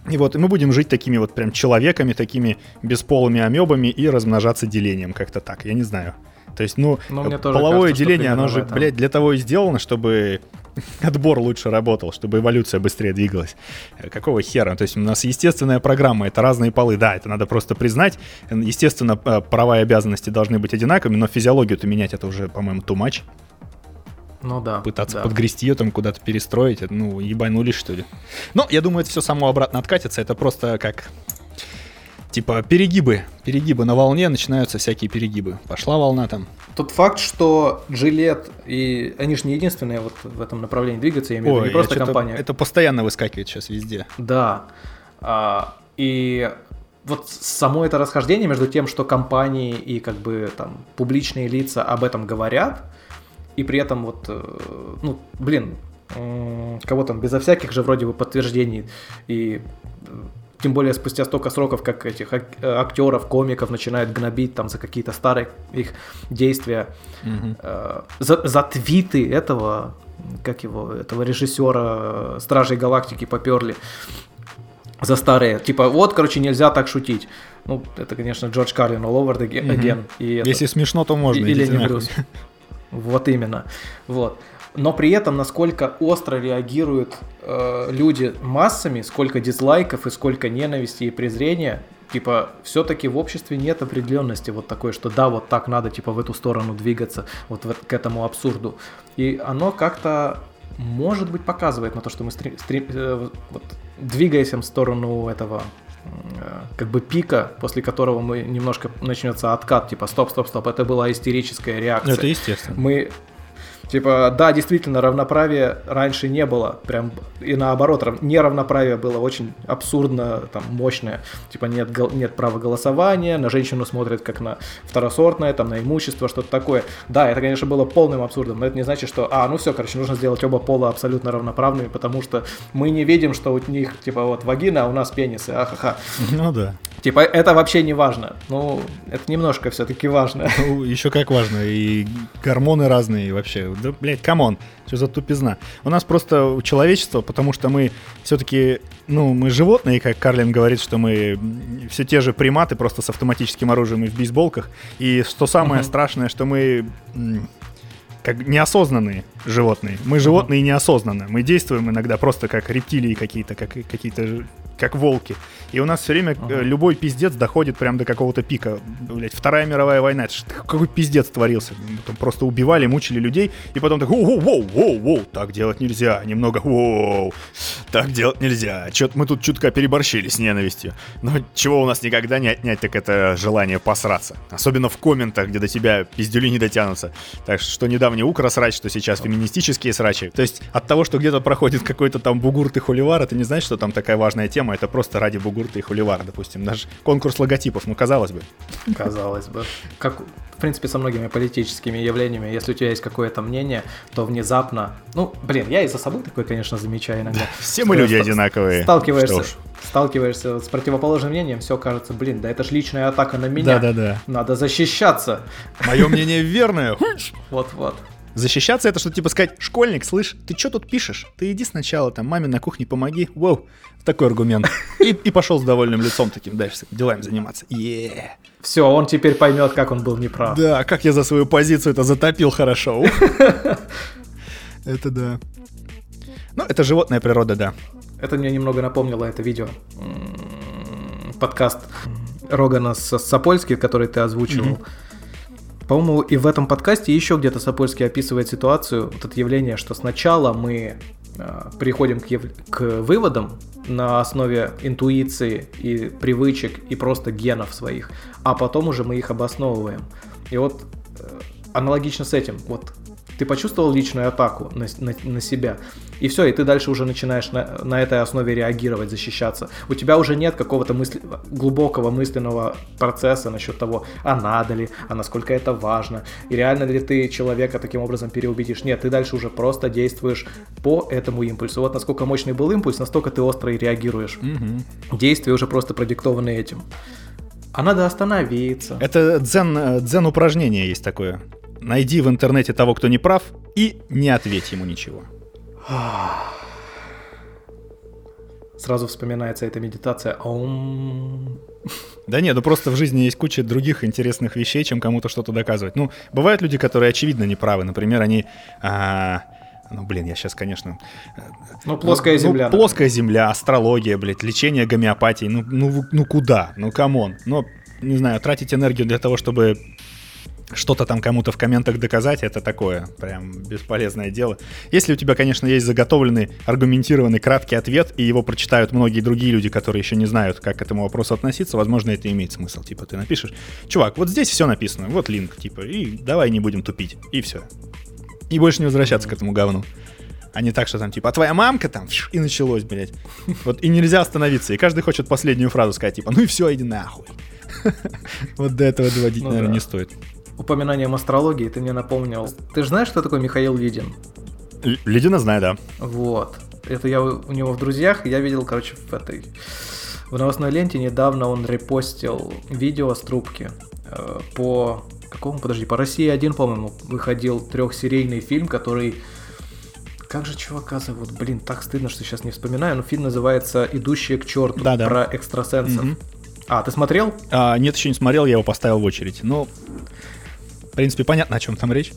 и вот и мы будем жить такими вот прям человеками, такими бесполыми амебами и размножаться делением, как-то так, я не знаю. То есть, ну, Ну, тоже половое кажется, деление, оно же, блядь, для того и сделано, чтобы отбор лучше работал, чтобы эволюция быстрее двигалась. Э, Какого хера? То есть у нас естественная программа, это разные полы, да, это надо просто признать. Естественно, права и обязанности должны быть одинаковыми, но физиологию-то менять это уже, по-моему, too much. Ну да. Пытаться да. подгрести ее там куда-то перестроить, ну, ебанулись, что ли. Но я думаю, это все само обратно откатится, это просто как... Типа перегибы, перегибы на волне начинаются всякие перегибы. Пошла волна там. Тот факт, что Джилет и они же не единственные вот в этом направлении двигаются, я имею в виду, не просто компания. Это постоянно выскакивает сейчас везде. Да. А, и вот само это расхождение между тем, что компании и как бы там публичные лица об этом говорят, и при этом вот, э, ну, блин, кого там безо всяких же вроде бы подтверждений и э, тем более спустя столько сроков, как этих э, актеров, комиков начинают гнобить там за какие-то старые их действия, Мгм. э, за, за твиты этого, как его, этого режиссера э, Стражей Галактики поперли. за старые. Типа, вот, короче, нельзя так шутить. Ну, это, конечно, Джордж Карлин all over again. Угу. И Если это... смешно, то можно. Или не Брюс. Вот именно. Вот. Но при этом, насколько остро реагируют э, люди массами, сколько дизлайков и сколько ненависти и презрения, типа, все-таки в обществе нет определенности вот такой, что да, вот так надо, типа, в эту сторону двигаться, вот в, к этому абсурду. И оно как-то, может быть, показывает на то, что мы стри- стри- э, вот, двигаемся в сторону этого э, как бы пика, после которого мы немножко начнется откат, типа стоп, стоп, стоп, это была истерическая реакция. Это естественно. Мы Типа, да, действительно, равноправия раньше не было. Прям и наоборот, неравноправие было очень абсурдно, там, мощное. Типа, нет, нет права голосования, на женщину смотрят как на второсортное, там, на имущество, что-то такое. Да, это, конечно, было полным абсурдом, но это не значит, что, а, ну все, короче, нужно сделать оба пола абсолютно равноправными, потому что мы не видим, что у них, типа, вот вагина, а у нас пенисы, ахаха. Ну да. Типа, это вообще не важно. Ну, это немножко все-таки важно. Ну, еще как важно. И гормоны разные, и вообще. Да, блядь, come on, что за тупизна. У нас просто человечество, потому что мы все-таки, ну, мы животные, как Карлин говорит, что мы все те же приматы, просто с автоматическим оружием и в бейсболках. И что самое uh-huh. страшное, что мы как неосознанные животные. Мы животные uh-huh. неосознанно. Мы действуем иногда просто как рептилии какие-то, как какие-то как волки. И у нас все время ага. Э, любой пиздец доходит прям до какого-то пика. Блять, Вторая мировая война, это ж, какой пиздец творился. Там просто убивали, мучили людей, и потом так, воу, воу, воу, воу, так делать нельзя, немного, воу, так делать нельзя. Чё-то мы тут чутка переборщили с ненавистью. Но чего у нас никогда не отнять, так это желание посраться. Особенно в комментах, где до тебя пиздюли не дотянутся. Так что недавний укро срач, что сейчас феминистические срачи. То есть от того, что где-то проходит какой-то там бугурт и хуливар, это не значит, что там такая важная тема, это просто ради бугурта и хуливара, допустим. Наш конкурс логотипов, ну, казалось бы. Казалось бы. Как, в принципе, со многими политическими явлениями, если у тебя есть какое-то мнение, то внезапно... Ну, блин, я и за собой такое, конечно, замечаю иногда. Все мы люди одинаковые. Сталкиваешься, сталкиваешься с противоположным мнением, все кажется, блин, да это ж личная атака на меня. Да-да-да. Надо защищаться. Мое мнение верное. Вот-вот. Защищаться это что типа сказать, школьник, слышь, ты что тут пишешь? Ты иди сначала, там, маме на кухне помоги. Воу, такой аргумент. И, и пошел с довольным лицом таким дальше делами заниматься. Yeah. Все, он теперь поймет, как он был неправ. Да, как я за свою позицию это затопил хорошо. Это да. Ну, это животная природа, да. Это мне немного напомнило это видео. Подкаст Рогана с Сапольски, который ты озвучивал. Mm-hmm по-моему, и в этом подкасте еще где-то Сапольский описывает ситуацию, вот это явление, что сначала мы э, приходим к, яв... к выводам на основе интуиции и привычек и просто генов своих, а потом уже мы их обосновываем. И вот э, аналогично с этим, вот ты почувствовал личную атаку на, на, на себя, и все, и ты дальше уже начинаешь на, на этой основе реагировать, защищаться. У тебя уже нет какого-то мысли, глубокого мысленного процесса насчет того, а надо ли, а насколько это важно, и реально ли ты человека таким образом переубедишь. Нет, ты дальше уже просто действуешь по этому импульсу. Вот насколько мощный был импульс, настолько ты остро и реагируешь. Угу. Действия уже просто продиктованы этим. А надо остановиться. Это дзен, дзен упражнение есть такое найди в интернете того, кто не прав, и не ответь ему ничего. Сразу вспоминается эта медитация. Ом. Да нет, ну просто в жизни есть куча других интересных вещей, чем кому-то что-то доказывать. Ну, бывают люди, которые очевидно неправы. Например, они... А, ну, блин, я сейчас, конечно... Э, ну, плоская ну, земля. Ну, плоская земля, астрология, блядь, лечение гомеопатией. Ну, ну, ну куда? Ну, come on. Ну, не знаю, тратить энергию для того, чтобы что-то там кому-то в комментах доказать, это такое прям бесполезное дело. Если у тебя, конечно, есть заготовленный, аргументированный, краткий ответ, и его прочитают многие другие люди, которые еще не знают, как к этому вопросу относиться, возможно, это имеет смысл. Типа, ты напишешь, чувак, вот здесь все написано, вот линк, типа, и давай не будем тупить, и все. И больше не возвращаться к этому говну. А не так, что там, типа, а твоя мамка там, и началось, блядь. Вот и нельзя остановиться. И каждый хочет последнюю фразу сказать, типа, ну и все, иди нахуй. Вот до этого доводить, ну наверное, не стоит упоминанием астрологии ты мне напомнил. Ты же знаешь, что такое Михаил Лидин? Лидина знаю, да. Вот. Это я у него в друзьях, я видел, короче, в этой... В новостной ленте недавно он репостил видео с трубки э, по какому, подожди, по России один, по-моему, выходил трехсерийный фильм, который как же чувака зовут? Блин, так стыдно, что сейчас не вспоминаю. Но фильм называется «Идущие к черту» Да-да. про экстрасенсов. Мгм. А, ты смотрел? А, нет, еще не смотрел, я его поставил в очередь. Ну, в принципе, понятно, о чем там речь.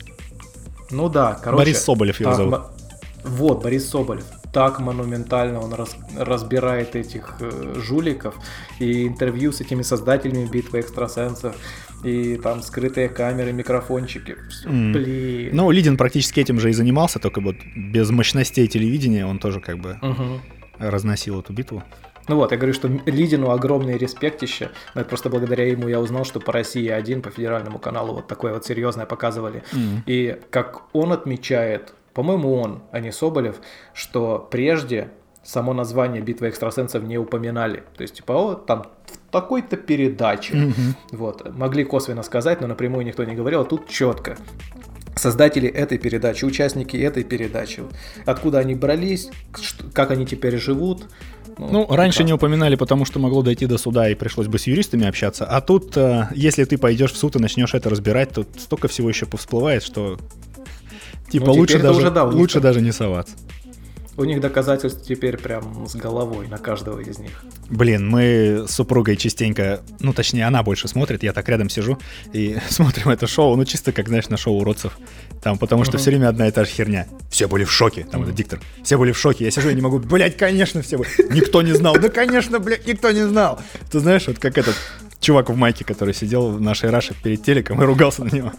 Ну да, короче. Борис Соболев его так зовут. Вот, Борис Соболев. Так монументально он раз- разбирает этих э, жуликов. И интервью с этими создателями битвы экстрасенсов. И там скрытые камеры, микрофончики. М. Блин. Ну, Лидин практически этим же и занимался, только вот без мощностей телевидения он тоже как бы Мгм. разносил эту битву. Ну вот, я говорю, что Лидину огромный респектище. Но это просто благодаря ему я узнал, что по России один, по федеральному каналу вот такое вот серьезное показывали. Мгм. И как он отмечает, по-моему, он, а не Соболев, что прежде само название «Битва экстрасенсов» не упоминали. То есть, типа, о, там в такой-то передаче. Мгм. Вот. Могли косвенно сказать, но напрямую никто не говорил, а тут четко. Создатели этой передачи, участники этой передачи, откуда они брались, как они теперь живут. Ну, раньше не упоминали, потому что могло дойти до суда и пришлось бы с юристами общаться. А тут, э, если ты пойдешь в суд и начнешь это разбирать, то столько всего еще повсплывает, что типа Ну, лучше, даже, лучше даже не соваться. У них доказательств теперь прям с головой на каждого из них. Блин, мы с супругой частенько, ну точнее она больше смотрит, я так рядом сижу и смотрим это шоу, ну чисто как, знаешь, на шоу уродцев. Там, потому что Мгм. все время одна и та же херня. Все были в шоке, там Мгм. этот диктор. Все были в шоке, я сижу и не могу, блять, конечно все были. Никто не знал, да конечно, блядь, никто не знал. Ты знаешь, вот как этот чувак в майке, который сидел в нашей Раше перед телеком и ругался на него.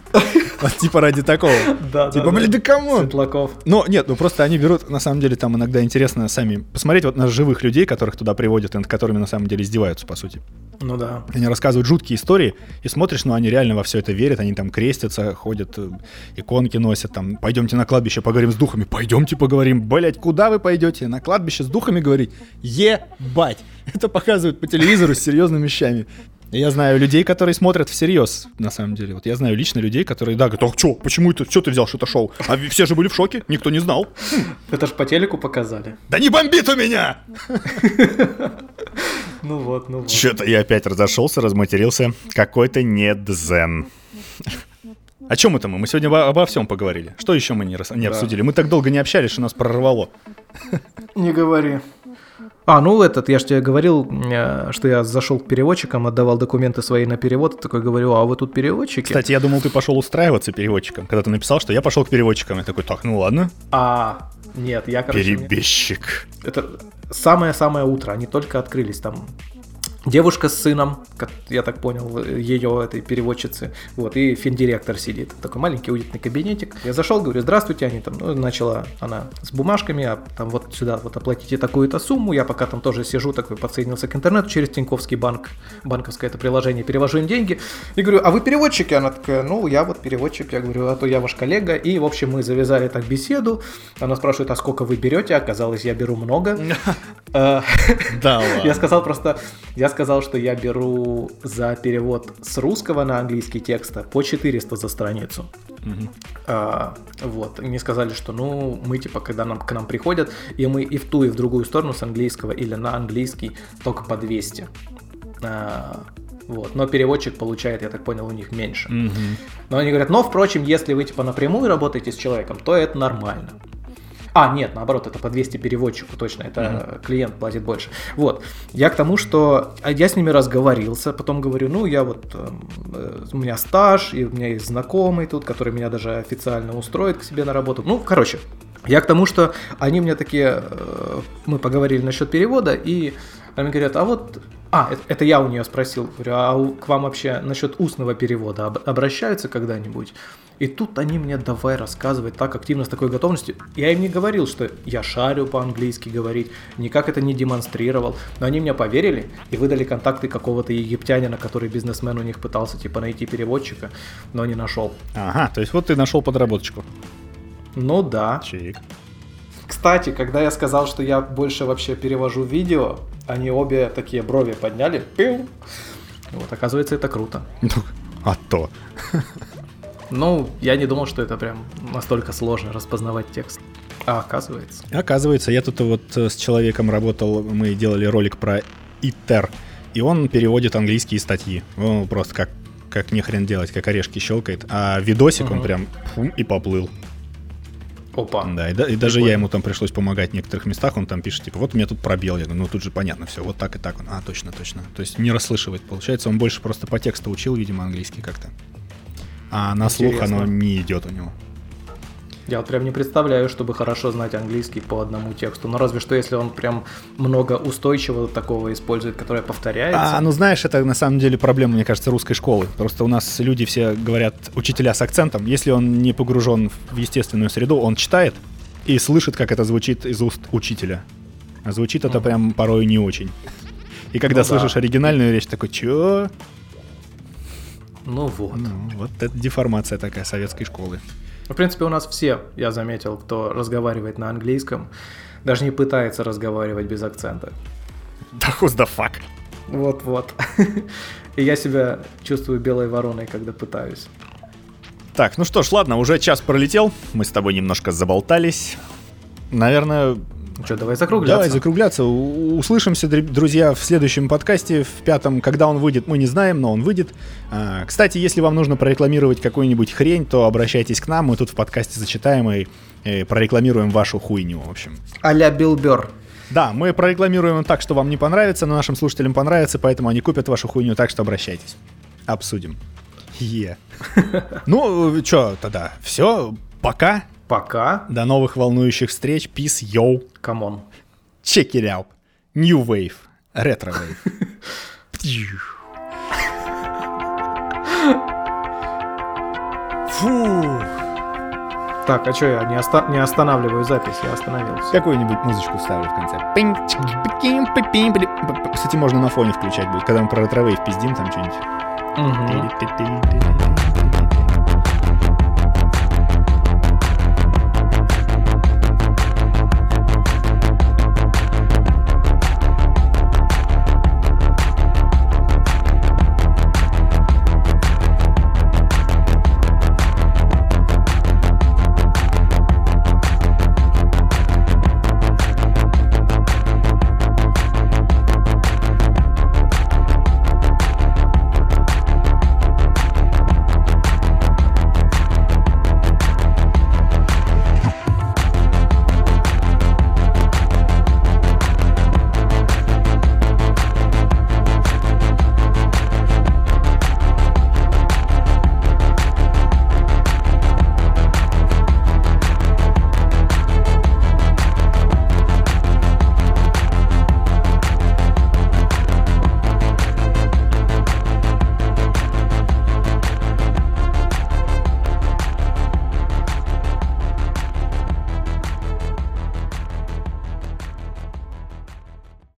Типа ради такого. Да, Типа, блин, да кому? Светлаков. Ну, нет, ну просто они берут, на самом деле, там иногда интересно сами посмотреть вот на живых людей, которых туда приводят, и над которыми на самом деле издеваются, по сути. Ну да. Они рассказывают жуткие истории, и смотришь, ну, они реально во все это верят, они там крестятся, ходят, э, иконки носят, там, пойдемте на кладбище, поговорим с духами, пойдемте поговорим, блять, куда вы пойдете? На кладбище с духами говорить? Ебать! Это показывают по телевизору с серьезными вещами. Я знаю людей, которые смотрят всерьез, на самом деле. Вот я знаю лично людей, которые, да, говорят, а что, почему это, что ты взял, что это шоу? А все же были в шоке, никто не знал. Это ж по телеку показали. Да не бомбит у меня! Ну вот, ну вот. Что-то я опять разошелся, разматерился. Какой-то не дзен. О чем это мы? Мы сегодня обо, обо всем поговорили. Что еще мы не, рас- не Да. обсудили? Мы так долго не общались, что нас прорвало. Не говори. А, ну этот, я же тебе говорил, э, что я зашел к переводчикам, отдавал документы свои на перевод, такой говорю, а вы тут переводчики? Кстати, я думал, ты пошел устраиваться переводчиком. Когда ты написал, что я пошел к переводчикам, я такой, так, ну ладно. А, нет, я, короче, мне- Перебежчик. это самое-самое утро, они только открылись там. Девушка с сыном, как я так понял, ее этой переводчицы, вот, и финдиректор сидит, такой маленький уютный кабинетик. Я зашел, говорю, здравствуйте, они там, ну, начала она с бумажками, а там вот сюда вот оплатите такую-то сумму, я пока там тоже сижу, такой подсоединился к интернету через Тиньковский банк, банковское это приложение, перевожу им деньги, и говорю, а вы переводчики? Она такая, ну, я вот переводчик, я говорю, а то я ваш коллега, и, в общем, мы завязали так беседу, она спрашивает, а сколько вы берете, оказалось, я беру много, Э, Да я сказал просто, я сказал, что я беру за перевод с русского на английский текста по 400 за страницу. Мгм. А, вот, мне сказали, что ну мы типа, когда нам к нам приходят, и мы и в ту, и в другую сторону с английского или на английский только по 200. А, вот, но переводчик получает, я так понял, у них меньше. Мгм. Но они говорят, но, впрочем, если вы типа напрямую работаете с человеком, то это нормально. А, нет, наоборот, это по 200 переводчику, точно, это клиент платит больше. Вот, я к тому, что а, я с ними разговорился, потом говорю, ну, я вот, эм, э, у меня стаж, и у меня есть знакомый тут, который меня даже официально устроит к себе на работу. Ну, короче, я к тому, что они мне такие, э, мы поговорили насчет перевода, и они говорят, а вот, а, это, это я у нее спросил, говорю, а к вам вообще насчет устного перевода об- обращаются когда-нибудь? И тут они мне давай рассказывать так активно, с такой готовностью. Я им не говорил, что я шарю по-английски говорить, никак это не демонстрировал. Но они мне поверили и выдали контакты какого-то египтянина, который бизнесмен у них пытался типа найти переводчика, но не нашел. Ага, то есть вот ты нашел подработочку. Ну да. Чик. Кстати, когда я сказал, что я больше вообще перевожу видео, они обе такие брови подняли. Пиу. Вот, оказывается, это круто. Ну, а то. Ну, я не думал, что это прям настолько сложно распознавать текст. А оказывается. Оказывается, я тут вот э, с человеком работал, мы делали ролик про ИТЕР, и он переводит английские статьи. Он просто как, как нехрен делать, как орешки щелкает. А видосик он Мгм. прям фу, и поплыл. Опа. Да, и, да, и даже я ему там пришлось помогать в некоторых местах, он там пишет, типа, вот у меня тут пробел. Я говорю, ну тут же понятно все, вот так и так. Он, а, точно, точно. То есть не расслышивает. Получается, он больше просто по тексту учил, видимо, английский как-то. А на слух Интересно. оно не идет у него. Я вот прям не представляю, чтобы хорошо знать английский по одному тексту. Но разве что, если он прям много устойчивого такого использует, которое повторяется. А, ну знаешь, это на самом деле проблема, мне кажется, русской школы. Просто у нас люди все говорят, учителя с акцентом, если он не погружен в естественную среду, он читает и слышит, как это звучит из уст учителя. А звучит это Мгм. прям порой не очень. И когда Ну да. слышишь оригинальную речь, такой, чё? Ну вот. Ну, вот это деформация такая советской школы. В принципе, у нас все, я заметил, кто разговаривает на английском, даже не пытается разговаривать без акцента. Да who's the fuck? Вот-вот. И я себя чувствую белой вороной, когда пытаюсь. Так, ну что ж, ладно, уже час пролетел, мы с тобой немножко заболтались. Наверное, Что, давай закругляться? Давай закругляться. Услышимся, др- друзья, в следующем подкасте, в пятом. Когда он выйдет, мы не знаем, но он выйдет. А, Кстати, если вам нужно прорекламировать какую-нибудь хрень, то обращайтесь к нам. Мы тут в подкасте зачитаем и э, прорекламируем вашу хуйню, в общем. А-ля Билл Бёрр. Да, мы прорекламируем так, что вам не понравится, но нашим слушателям понравится, поэтому они купят вашу хуйню, так что обращайтесь. Обсудим. Yeah. Ну, чё тогда? Все, пока. Пока. До новых волнующих встреч. Peace, yo. Come on. Check it out. New wave. Retro wave. Фу. Так, а что я не, оста- не останавливаю запись? Я остановился. Какую-нибудь музычку ставлю в конце. Кстати, можно на фоне включать будет, когда мы про retro wave пиздим там что-нибудь. Мгм.